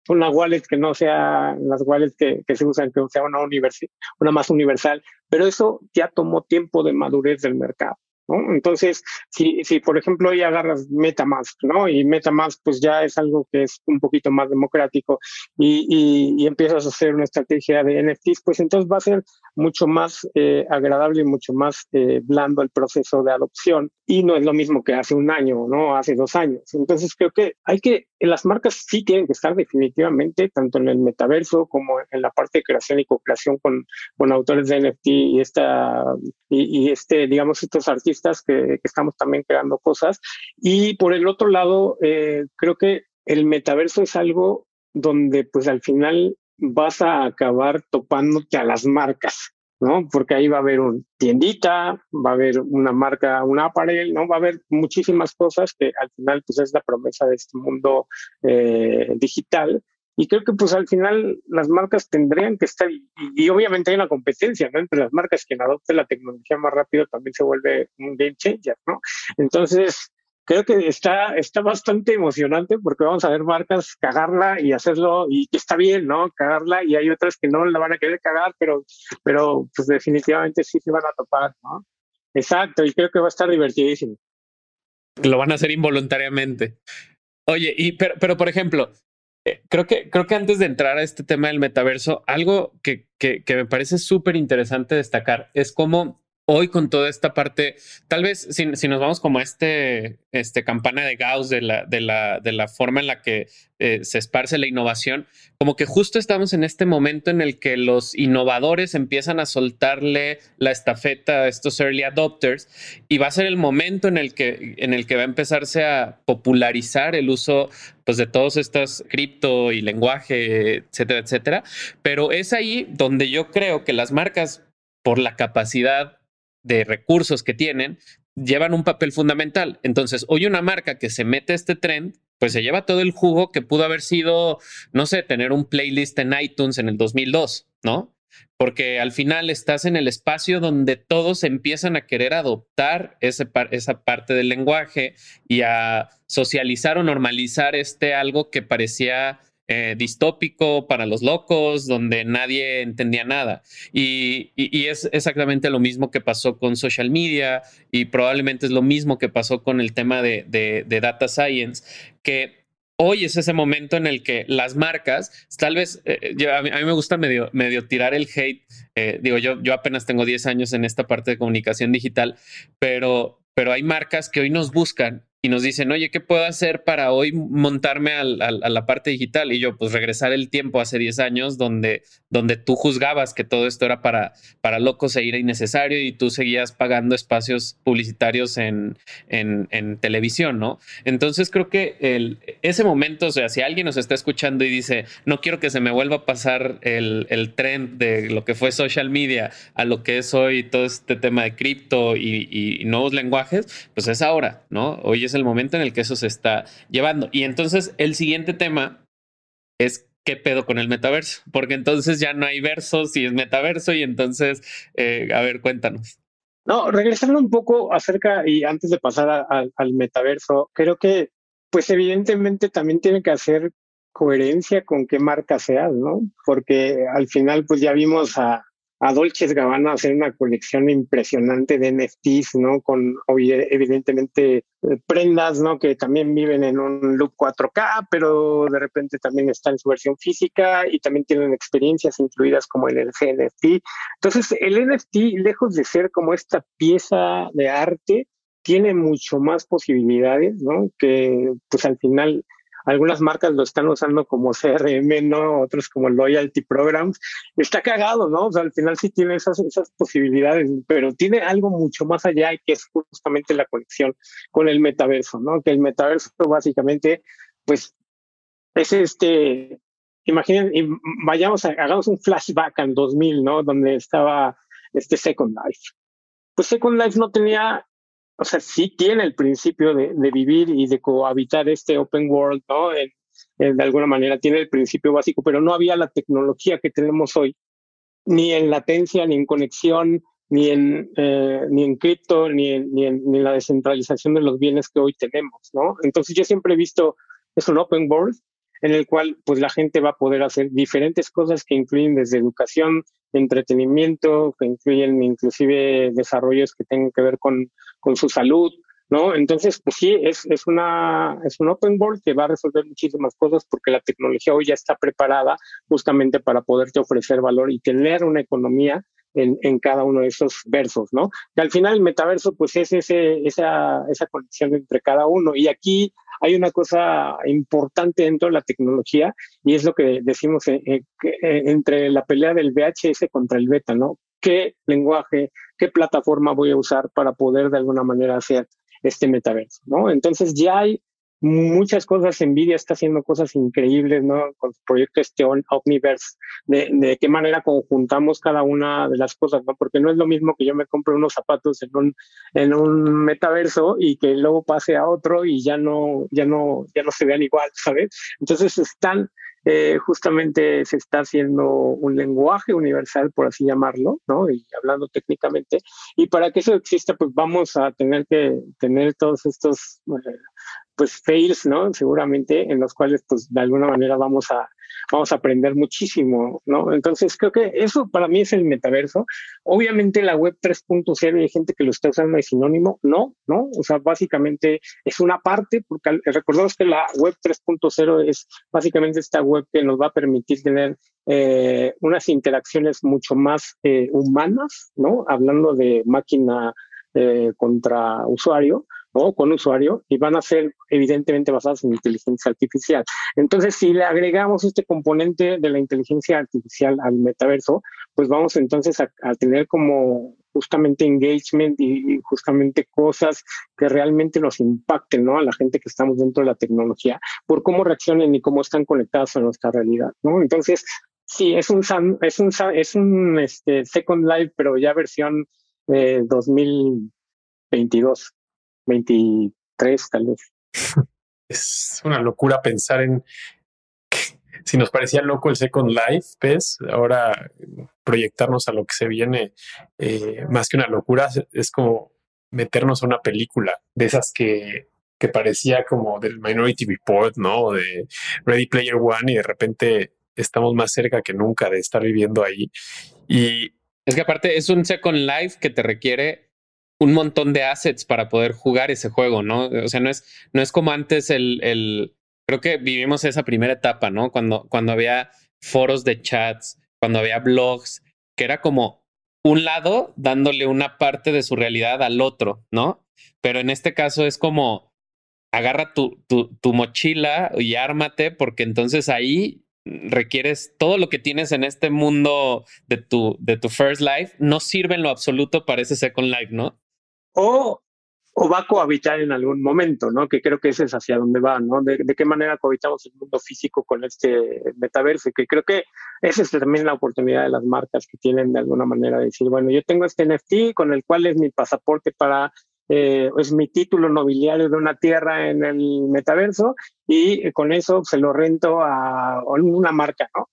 una wallet que no sea las wallets que, que se usan, que sea una, una más universal, pero eso ya tomó tiempo de madurez del mercado. ¿no? Entonces, si, si por ejemplo hoy agarras MetaMask, ¿no? Y MetaMask pues ya es algo que es un poquito más democrático y, y, y empiezas a hacer una estrategia de NFTs, pues entonces va a ser mucho más eh, agradable y mucho más eh, blando el proceso de adopción y no es lo mismo que hace un año, ¿no? Hace dos años. Entonces creo que hay que, las marcas sí tienen que estar definitivamente tanto en el metaverso como en la parte de creación y co-creación con, con autores de NFT y esta, y, este, digamos, estos artistas que, que, estamos también creando cosas. Y por el otro lado, eh, creo que el metaverso es algo donde pues al final vas a acabar topándote a las marcas, ¿no? Porque ahí va a haber una tiendita, va a haber una marca, un apparel, ¿no? Va a haber muchísimas cosas que al final pues es la promesa de este mundo eh, digital. Y creo que pues al final las marcas tendrían que estar, y, y, obviamente hay una competencia, ¿no? Entre las marcas, quien adopte la tecnología más rápido también se vuelve un game changer, ¿no? Entonces, creo que está, está bastante emocionante porque vamos a ver marcas cagarla y hacerlo y está bien, ¿no? Cagarla y hay otras que no la van a querer cagar, pero, pero pues definitivamente sí se van a topar, ¿no? Exacto, y creo que va a estar divertidísimo. Lo van a hacer involuntariamente. Oye, y pero, pero por ejemplo, eh, creo que, creo que antes de entrar a este tema del metaverso, algo que, que, que me parece súper interesante destacar es cómo hoy con toda esta parte, tal vez si, nos vamos como a este, este campana de Gauss de la, de la, de la forma en la que eh, se esparce la innovación, como que justo estamos en este momento en el que los innovadores empiezan a soltarle la estafeta a estos early adopters y va a ser el momento en el que, en el que va a empezarse a popularizar el uso pues, de todos estos cripto y lenguaje, etcétera, etcétera. Pero es ahí donde yo creo que las marcas por la capacidad de recursos que tienen, llevan un papel fundamental. Entonces, hoy una marca que se mete a este trend, pues se lleva todo el jugo que pudo haber sido, no sé, tener un playlist en iTunes en el 2002, ¿no? Porque al final estás en el espacio donde todos empiezan a querer adoptar ese esa parte del lenguaje y a socializar o normalizar este algo que parecía eh, distópico para los locos, donde nadie entendía nada. Y, es exactamente lo mismo que pasó con social media y probablemente es lo mismo que pasó con el tema de, data science, que hoy es ese momento en el que las marcas, tal vez, eh, a, mí, me gusta medio, medio tirar el hate, eh, digo, yo, yo apenas tengo 10 años en esta parte de comunicación digital, pero, pero hay marcas que hoy nos buscan y nos dicen, oye, ¿qué puedo hacer para hoy montarme a la parte digital? Y yo, pues regresar el tiempo hace 10 años donde, donde tú juzgabas que todo esto era para, para locos e era innecesario y tú seguías pagando espacios publicitarios en, en, televisión, ¿no? Entonces creo que el, ese momento, o sea, si alguien nos está escuchando y dice, no quiero que se me vuelva a pasar el, el trend de lo que fue social media a lo que es hoy todo este tema de cripto y, y, nuevos lenguajes, pues es ahora, ¿no? Hoy el momento en el que eso se está llevando. Y entonces el siguiente tema es qué pedo con el metaverso, porque entonces ya no hay versos y es metaverso y entonces, eh, a ver, cuéntanos. No, regresando un poco acerca y antes de pasar al metaverso, creo que pues evidentemente también tiene que hacer coherencia con qué marca seas, ¿no? Porque al final pues ya vimos a, a Dolce Gabbana hacer una colección impresionante de NFTs, ¿no? Con evidentemente eh, prendas, ¿no? Que también viven en un look 4K, pero de repente también está en su versión física y también tienen experiencias incluidas como en el GNFT. Entonces, el NFT, lejos de ser como esta pieza de arte, tiene mucho más posibilidades, ¿no? Que pues al final algunas marcas lo están usando como CRM, ¿no? Otros como Loyalty Programs. Está cagado, ¿no? O sea, al final sí tiene esas, esas posibilidades, pero tiene algo mucho más allá y que es justamente la conexión con el metaverso, ¿no? Que el metaverso básicamente, pues, es este, imaginen, vayamos a, hagamos un flashback al 2000, ¿no? Donde estaba este Second Life. Pues Second Life no tenía o sea, sí tiene el principio de, vivir y de cohabitar este open world, ¿no? de alguna manera tiene el principio básico, pero no había la tecnología que tenemos hoy, ni en latencia, ni en conexión, ni en, eh, ni en cripto, ni en, ni, en, ni en la descentralización de los bienes que hoy tenemos, ¿no? Entonces yo siempre he visto, es un open world en el cual pues la gente va a poder hacer diferentes cosas que incluyen desde educación, entretenimiento, que incluyen inclusive desarrollos que tengan que ver con, con su salud, ¿no? Entonces, pues sí, es, es, una, es un open board que va a resolver muchísimas cosas porque la tecnología hoy ya está preparada justamente para poderte ofrecer valor y tener una economía en, en, cada uno de esos versos, ¿no? Que al final el metaverso, pues es ese, esa, esa conexión entre cada uno. Y aquí hay una cosa importante dentro de la tecnología y es lo que decimos eh, eh, eh, entre la pelea del VHS contra el beta, ¿no? ¿Qué lenguaje, qué plataforma voy a usar para poder de alguna manera hacer este metaverso, ¿no? Entonces ya hay muchas cosas. Nvidia está haciendo cosas increíbles, ¿no? Con su proyecto este Omniverse, de, de, qué manera conjuntamos cada una de las cosas, ¿no? Porque no es lo mismo que yo me compre unos zapatos en un, en un metaverso y que luego pase a otro y ya no, ya no, ya no se vean igual, ¿sabes? Entonces están eh, justamente se está haciendo un lenguaje universal, por así llamarlo, ¿no? Y hablando técnicamente. Y para que eso exista, pues vamos a tener que tener todos estos, eh, pues, fails, ¿no? Seguramente, en los cuales, pues, de alguna manera vamos a vamos a aprender muchísimo, ¿no? Entonces creo que eso para mí es el metaverso. Obviamente la web 3.0 hay gente que lo está usando de sinónimo, no, ¿no? O sea, básicamente es una parte, porque recordemos que la web 3.0 es básicamente esta web que nos va a permitir tener eh, unas interacciones mucho más eh, humanas, ¿no? Hablando de máquina eh, contra usuario, o con usuario y van a ser evidentemente basadas en inteligencia artificial. Entonces, si le agregamos este componente de la inteligencia artificial al metaverso, pues vamos entonces a, tener como justamente engagement y, justamente cosas que realmente nos impacten, ¿no? A la gente que estamos dentro de la tecnología, por cómo reaccionen y cómo están conectados a nuestra realidad, ¿no? Entonces, sí, es un, es un, es un este, Second Life, pero ya versión eh, 2022. 23 tal vez. Es una locura pensar en si nos parecía loco el Second Life, ¿ves? Ahora proyectarnos a lo que se viene, eh, más que una locura, es como meternos a una película de esas que, que parecía como del Minority Report, ¿no? O de Ready Player One y de repente estamos más cerca que nunca de estar viviendo ahí. Y es que aparte es un Second Life que te requiere un montón de assets para poder jugar ese juego, ¿no? O sea, no es, no es como antes el, el, creo que vivimos esa primera etapa, ¿no? Cuando, cuando había foros de chats, cuando había blogs, que era como un lado dándole una parte de su realidad al otro, ¿no? Pero en este caso es como agarra tu, tu, mochila y ármate, porque entonces ahí requieres todo lo que tienes en este mundo de tu, de tu first life, no sirve en lo absoluto para ese second life, ¿no? O, o va a cohabitar en algún momento, ¿no? Que creo que ese es hacia dónde va, ¿no? De, qué manera cohabitamos el mundo físico con este metaverso, que creo que esa es también la oportunidad de las marcas que tienen de alguna manera de decir, bueno, yo tengo este NFT con el cual es mi pasaporte para, eh, es mi título nobiliario de una tierra en el metaverso y con eso se lo rento a una marca, ¿no?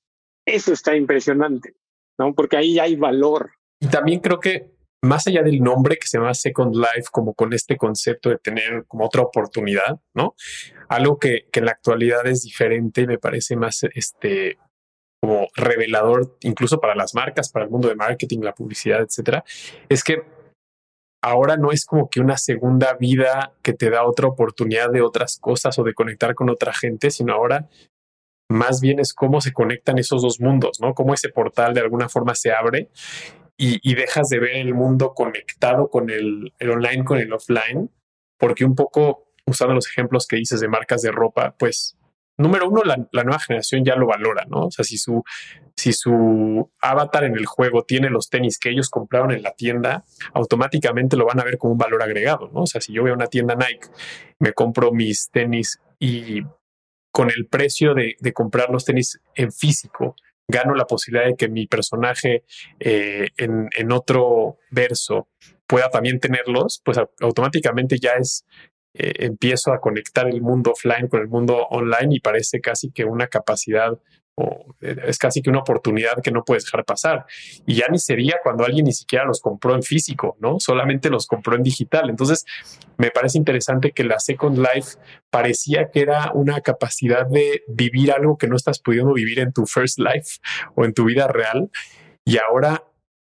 Eso está impresionante, ¿no? Porque ahí hay valor. Y también creo que más allá del nombre que se llama Second Life, como con este concepto de tener como otra oportunidad, ¿no? Algo que, que en la actualidad es diferente y me parece más este como revelador incluso para las marcas, para el mundo de marketing, la publicidad, etcétera, es que ahora no es como que una segunda vida que te da otra oportunidad de otras cosas o de conectar con otra gente, sino ahora más bien es cómo se conectan esos dos mundos, ¿no? Cómo ese portal de alguna forma se abre y, dejas de ver el mundo conectado con el, online, con el offline, porque un poco usando los ejemplos que dices de marcas de ropa, pues número uno, la, nueva generación ya lo valora, ¿no? O sea, si su, si su avatar en el juego tiene los tenis que ellos compraron en la tienda, automáticamente lo van a ver como un valor agregado, ¿no? O sea, si yo a una tienda Nike, me compro mis tenis y con el precio de comprar los tenis en físico, gano la posibilidad de que mi personaje eh, en, en, otro verso pueda también tenerlos, pues automáticamente ya es, eh, empiezo a conectar el mundo offline con el mundo online y parece casi que una capacidad eh, es casi que una oportunidad que no puedes dejar pasar. Y ya ni sería cuando alguien ni siquiera los compró en físico, ¿no? Solamente los compró en digital. Entonces, me parece interesante que la Second Life parecía que era una capacidad de vivir algo que no estás pudiendo vivir en tu First Life o en tu vida real. Y ahora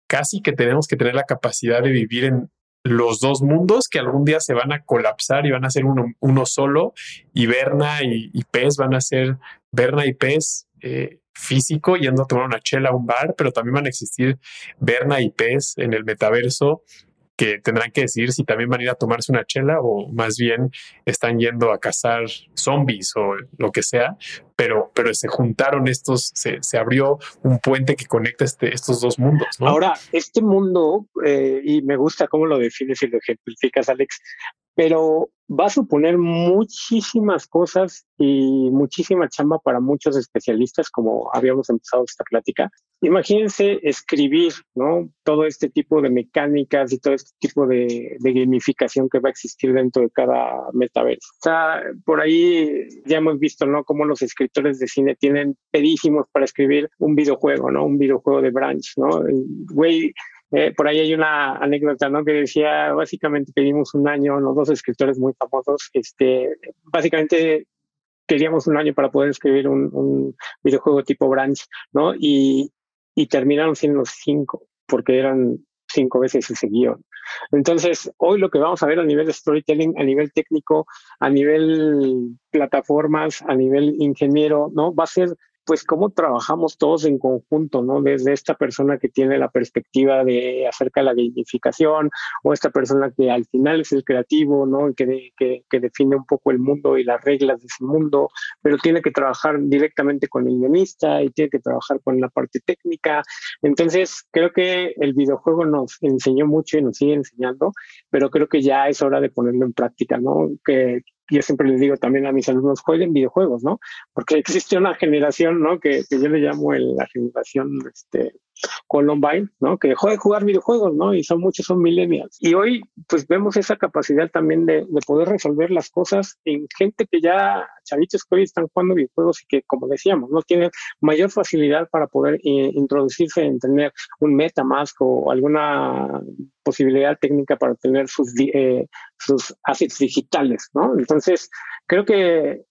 casi que tenemos que tener la capacidad de vivir en los dos mundos que algún día se van a colapsar y van a ser uno, solo y Berna y, y Pez van a ser Berna y Pez eh, físico yendo a tomar una chela a un bar, pero también van a existir Berna y Pez en el metaverso que tendrán que decidir si también van a ir a tomarse una chela o más bien están yendo a cazar zombies o lo que sea, pero, pero se juntaron estos, se, se abrió un puente que conecta este, estos dos mundos. Ahora, este mundo, eh, y me gusta cómo lo defines y lo ejemplificas, Alex, pero va a suponer muchísimas cosas y muchísima chamba para muchos especialistas, como habíamos empezado esta plática. imagínense escribir, ¿no? Todo este tipo de mecánicas y todo este tipo de, gamificación que va a existir dentro de cada metaverso. O sea, por ahí ya hemos visto, ¿no? Cómo los escritores de cine tienen pedísimos para escribir un videojuego, ¿no? Un videojuego de branch, ¿no? Güey, eh, por ahí hay una anécdota, ¿no? Que decía, básicamente pedimos un año, los dos escritores muy famosos, este, básicamente queríamos un año para poder escribir un, videojuego tipo branch, ¿no? Y, terminaron siendo cinco, porque eran cinco veces ese guion. Entonces, hoy lo que vamos a ver a nivel de storytelling, a nivel técnico, a nivel plataformas, a nivel ingeniero, ¿no? Va a ser pues cómo trabajamos todos en conjunto, ¿no? Desde esta persona que tiene la perspectiva de acerca de la gamificación o esta persona que al final es el creativo, ¿no? Que, que, define un poco el mundo y las reglas de ese mundo, pero tiene que trabajar directamente con el guionista y tiene que trabajar con la parte técnica. Entonces, creo que el videojuego nos enseñó mucho y nos sigue enseñando, pero creo que ya es hora de ponerlo en práctica, ¿no? Yo siempre les digo también a mis alumnos, jueguen videojuegos, ¿no? Porque existe una generación, ¿no? Que, que yo le llamo la generación este, Columbine, ¿no? Que dejó de jugar videojuegos, ¿no? Y son muchos, son millennials. Y hoy, pues vemos esa capacidad también de, de poder resolver las cosas en gente que ya, chavitos que hoy están jugando videojuegos y que, como decíamos, no tienen mayor facilidad para poder eh, introducirse en tener un MetaMask o alguna posibilidad técnica para tener sus, eh, sus assets digitales, ¿no? Entonces, creo que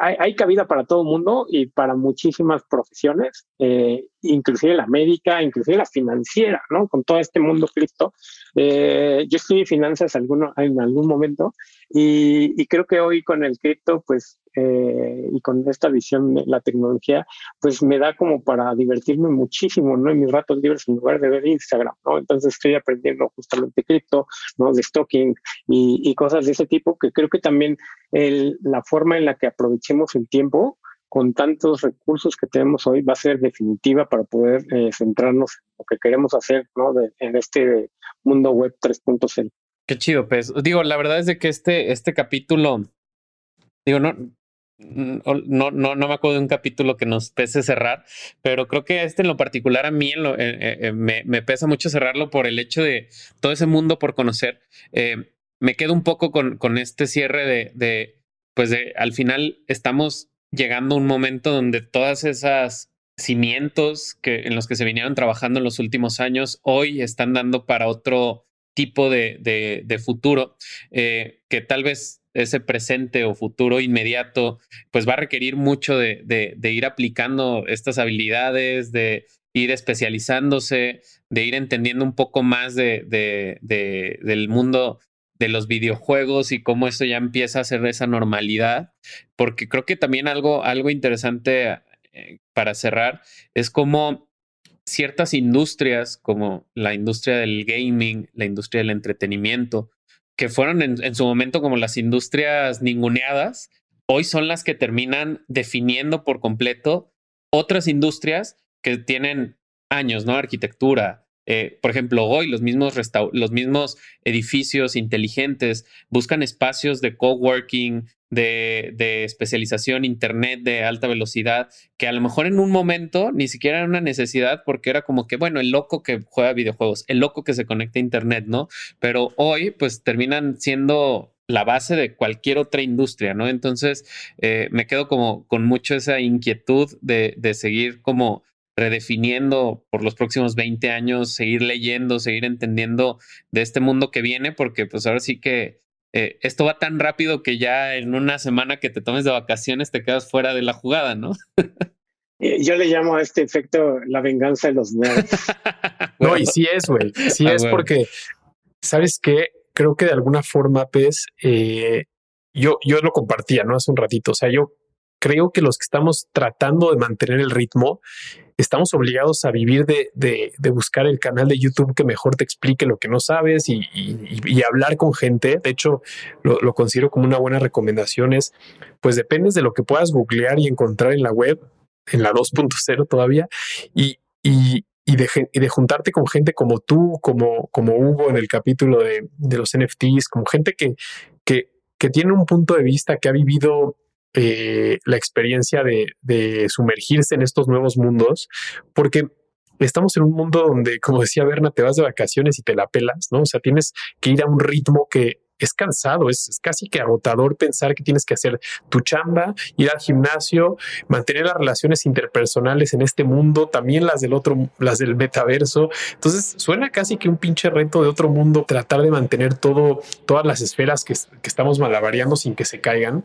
hay, cabida para todo el mundo y para muchísimas profesiones, eh, inclusive la médica, inclusive la financiera, ¿no? Con todo este mundo cripto. Eh, yo estudié finanzas alguno, en algún momento y, creo que hoy con el cripto, pues eh, y con esta visión de la tecnología, pues me da como para divertirme muchísimo, ¿no? En mis ratos libres en lugar de ver Instagram, ¿no? Entonces estoy aprendiendo justamente cripto, ¿no? De stocking y, cosas de ese tipo, que creo que también el, la forma en la que aprovechemos el tiempo con tantos recursos que tenemos hoy va a ser definitiva para poder eh, centrarnos en lo que queremos hacer, ¿no? En este mundo web 3.0. Qué chido, pues. Digo, la verdad es de que este, este capítulo, digo, no, no, no, no me acuerdo de un capítulo que nos pese cerrar, pero creo que este en lo particular a mí eh, eh, eh, me, pesa mucho cerrarlo por el hecho de todo ese mundo por conocer. me quedo un poco con, con este cierre de, de, pues de, al final estamos llegando a un momento donde todas esas cimientos que, en los que se vinieron trabajando en los últimos años hoy están dando para otro tipo de, de, futuro que tal vez ese presente o futuro inmediato, pues va a requerir mucho de, ir aplicando estas habilidades, de ir especializándose, de ir entendiendo un poco más de, de, del mundo de los videojuegos y cómo eso ya empieza a ser esa normalidad, porque creo que también algo, algo interesante eh, para cerrar es cómo ciertas industrias como la industria del gaming, la industria del entretenimiento, que fueron en, su momento como las industrias ninguneadas, hoy son las que terminan definiendo por completo otras industrias que tienen años, ¿no? Arquitectura. Eh, por ejemplo, hoy los mismos, los mismos edificios inteligentes buscan espacios de coworking, de, de, especialización, internet de alta velocidad, que a lo mejor en un momento ni siquiera era una necesidad porque era como que, bueno, el loco que juega videojuegos, el loco que se conecta a internet, ¿no? Pero hoy pues terminan siendo la base de cualquier otra industria, ¿no? Entonces eh, me quedo como con mucho esa inquietud de, de seguir como redefiniendo por los próximos 20 años, seguir leyendo, seguir entendiendo de este mundo que viene, porque pues ahora sí que eh, esto va tan rápido que ya en una semana que te tomes de vacaciones te quedas fuera de la jugada, ¿no? Eh, yo le llamo a este efecto la venganza de los nerds. no, y sí es, güey. Sí ah, es porque, ¿sabes qué? Creo que de alguna forma, pues, eh, yo, yo lo compartía, ¿no? Hace un ratito. O sea, yo creo que los que estamos tratando de mantener el ritmo, estamos obligados a vivir de, de, buscar el canal de YouTube que mejor te explique lo que no sabes y, hablar con gente. De hecho, lo, lo, considero como una buena recomendación. Es, pues dependes de lo que puedas googlear y encontrar en la web, en la 2.0 todavía, y, y, y de, y de, juntarte con gente como tú, como, como Hugo en el capítulo de, de los NFTs, como gente que, que, que tiene un punto de vista que ha vivido eh, la experiencia de, de, sumergirse en estos nuevos mundos, porque estamos en un mundo donde, como decía Berna, te vas de vacaciones y te la pelas, ¿no? O sea, tienes que ir a un ritmo que es cansado, es, casi que agotador pensar que tienes que hacer tu chamba, ir al gimnasio, mantener las relaciones interpersonales en este mundo, también las del otro, las del metaverso. Entonces suena casi que un pinche reto de otro mundo tratar de mantener todo, todas las esferas que, estamos malabareando sin que se caigan.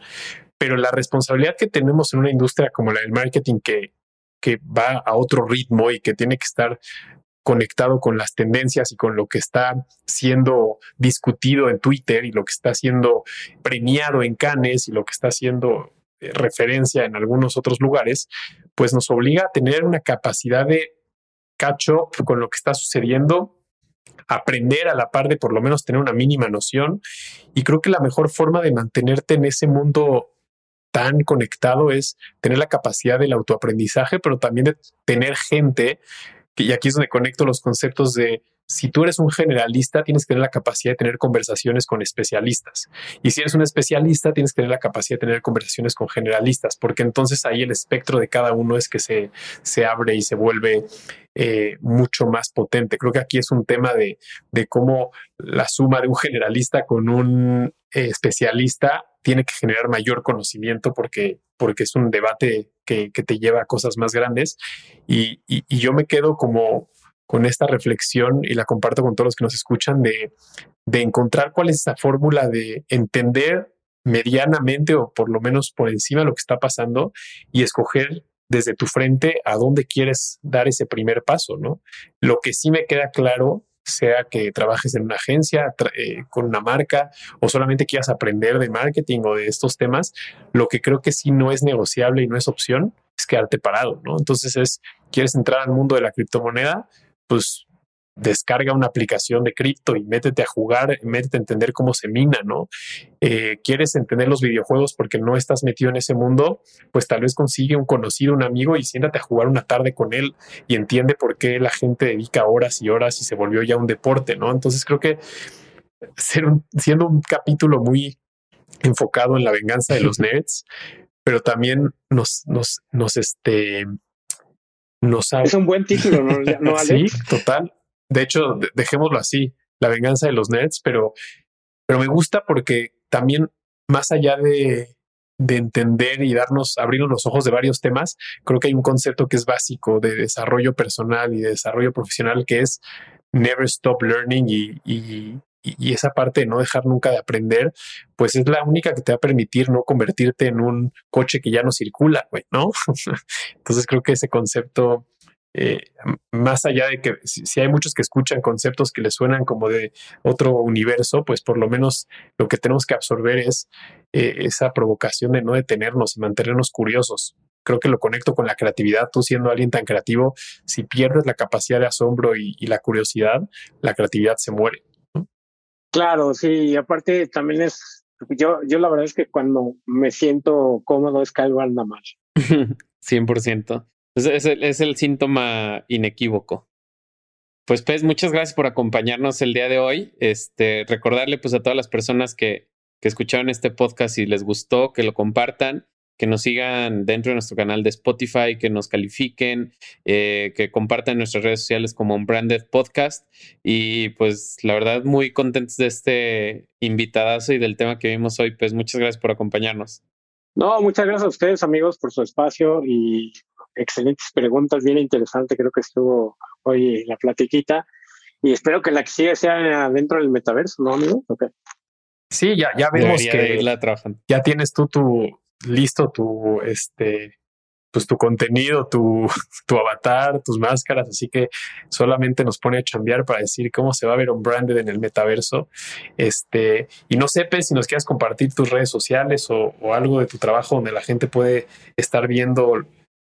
Pero la responsabilidad que tenemos en una industria como la del marketing que, que va a otro ritmo y que tiene que estar conectado con las tendencias y con lo que está siendo discutido en Twitter y lo que está siendo premiado en Cannes y lo que está siendo eh, referencia en algunos otros lugares, pues nos obliga a tener una capacidad de catch up con lo que está sucediendo, aprender a la par de por lo menos tener una mínima noción. Y creo que la mejor forma de mantenerte en ese mundo tan conectado es tener la capacidad del autoaprendizaje, pero también de tener gente y aquí es donde conecto los conceptos de si tú eres un generalista, tienes que tener la capacidad de tener conversaciones con especialistas. Y si eres un especialista, tienes que tener la capacidad de tener conversaciones con generalistas, porque entonces ahí el espectro de cada uno es que se, se abre y se vuelve eh, mucho más potente. Creo que aquí es un tema de, de cómo la suma de un generalista con un eh, especialista tiene que generar mayor conocimiento porque, porque es un debate que, te lleva a cosas más grandes. Y, yo me quedo como con esta reflexión y la comparto con todos los que nos escuchan de, de encontrar cuál es esa fórmula de entender medianamente o por lo menos por encima lo que está pasando y escoger desde tu frente a dónde quieres dar ese primer paso, ¿no? Lo que sí me queda claro sea que trabajes en una agencia, eh, con una marca o solamente quieras aprender de marketing o de estos temas, lo que creo que sí no es negociable y no es opción es quedarte parado, ¿no? Entonces es, quieres entrar al mundo de la criptomoneda, pues descarga una aplicación de cripto y métete a jugar, métete a entender cómo se mina, ¿no? Eh, quieres entender los videojuegos porque no estás metido en ese mundo, pues tal vez consigue un conocido, un amigo y siéntate a jugar una tarde con él y entiende por qué la gente dedica horas y horas y se volvió ya un deporte, ¿no? Entonces creo que ser siendo un capítulo muy enfocado en la venganza de los nerds, pero también nos, nos, nos, este, nos Es un buen título, ¿no? sí, total de hecho, dejémoslo así, la venganza de los nerds, pero, pero me gusta porque también más allá de, de entender y darnos, abrirnos los ojos de varios temas, creo que hay un concepto que es básico de desarrollo personal y de desarrollo profesional que es never stop learning y, y, y, esa parte de no dejar nunca de aprender, pues es la única que te va a permitir no convertirte en un coche que ya no circula, güey, ¿no? Entonces creo que ese concepto eh, más allá de que si, hay muchos que escuchan conceptos que les suenan como de otro universo, pues por lo menos lo que tenemos que absorber es eh, esa provocación de no detenernos y mantenernos curiosos. Creo que lo conecto con la creatividad. Tú siendo alguien tan creativo, si pierdes la capacidad de asombro y, la curiosidad, la creatividad se muere. Claro, sí. aparte también es, yo, yo la verdad es que cuando me siento cómodo es que algo anda mal. 100%. Es, el, es el síntoma inequívoco. Pues, pues, muchas gracias por acompañarnos el día de hoy. Este, recordarle pues a todas las personas que, que escucharon este podcast y les gustó, que lo compartan, que nos sigan dentro de nuestro canal de Spotify, que nos califiquen, eh, que compartan nuestras redes sociales como un branded podcast. Y pues la verdad, muy contentos de este invitadazo y del tema que vimos hoy. Pues muchas gracias por acompañarnos. No, muchas gracias a ustedes, amigos, por su espacio y excelentes preguntas, bien interesante, creo que estuvo hoy la platiquita. Y espero que la que siga sea dentro del metaverso, ¿no, amigo? Okay. Sí, ya, ya vemos que ya tienes tú tu listo tu este pues tu contenido, tu, tu avatar, tus máscaras, así que solamente nos pone a chambear para decir cómo se va a ver un branded en el metaverso. Este, y no sé, si nos quieras compartir tus redes sociales o, o, algo de tu trabajo donde la gente puede estar viendo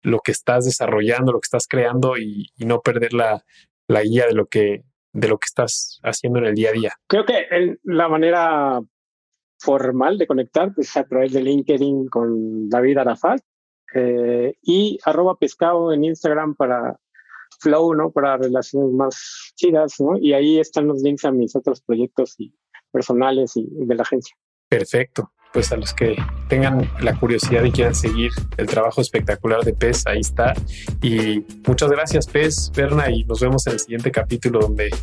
lo que estás desarrollando, lo que estás creando y, no perder la, guía de lo que de lo que estás haciendo en el día a día. Creo que la manera formal de conectar es a través de LinkedIn con David Arafat eh, y arroba pescado en Instagram para Flow, ¿no? Para relaciones más chidas, ¿no? Y ahí están los links a mis otros proyectos y personales y de la agencia. Perfecto. Pues a los que tengan la curiosidad y quieran seguir el trabajo espectacular de PES, ahí está. Y muchas gracias, PES, Berna, y nos vemos en el siguiente capítulo donde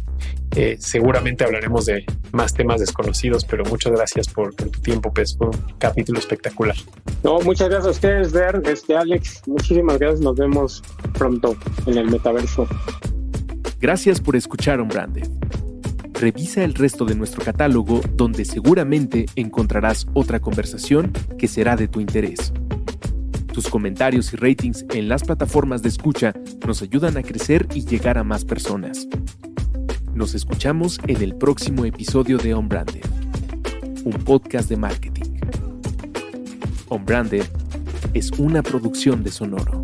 eh, seguramente hablaremos de más temas desconocidos, pero muchas gracias por, tu tiempo, PES. Fue un capítulo espectacular. No, muchas gracias a ustedes, Ver, este Alex, muchísimas gracias. Nos vemos pronto en el metaverso. Gracias por escuchar On Branded. Revisa el resto de nuestro catálogo donde seguramente encontrarás otra conversación que será de tu interés. Tus comentarios y ratings en las plataformas de escucha nos ayudan a crecer y llegar a más personas. Nos escuchamos en el próximo episodio de On Branded, un podcast de marketing. On Branded es una producción de Sonoro.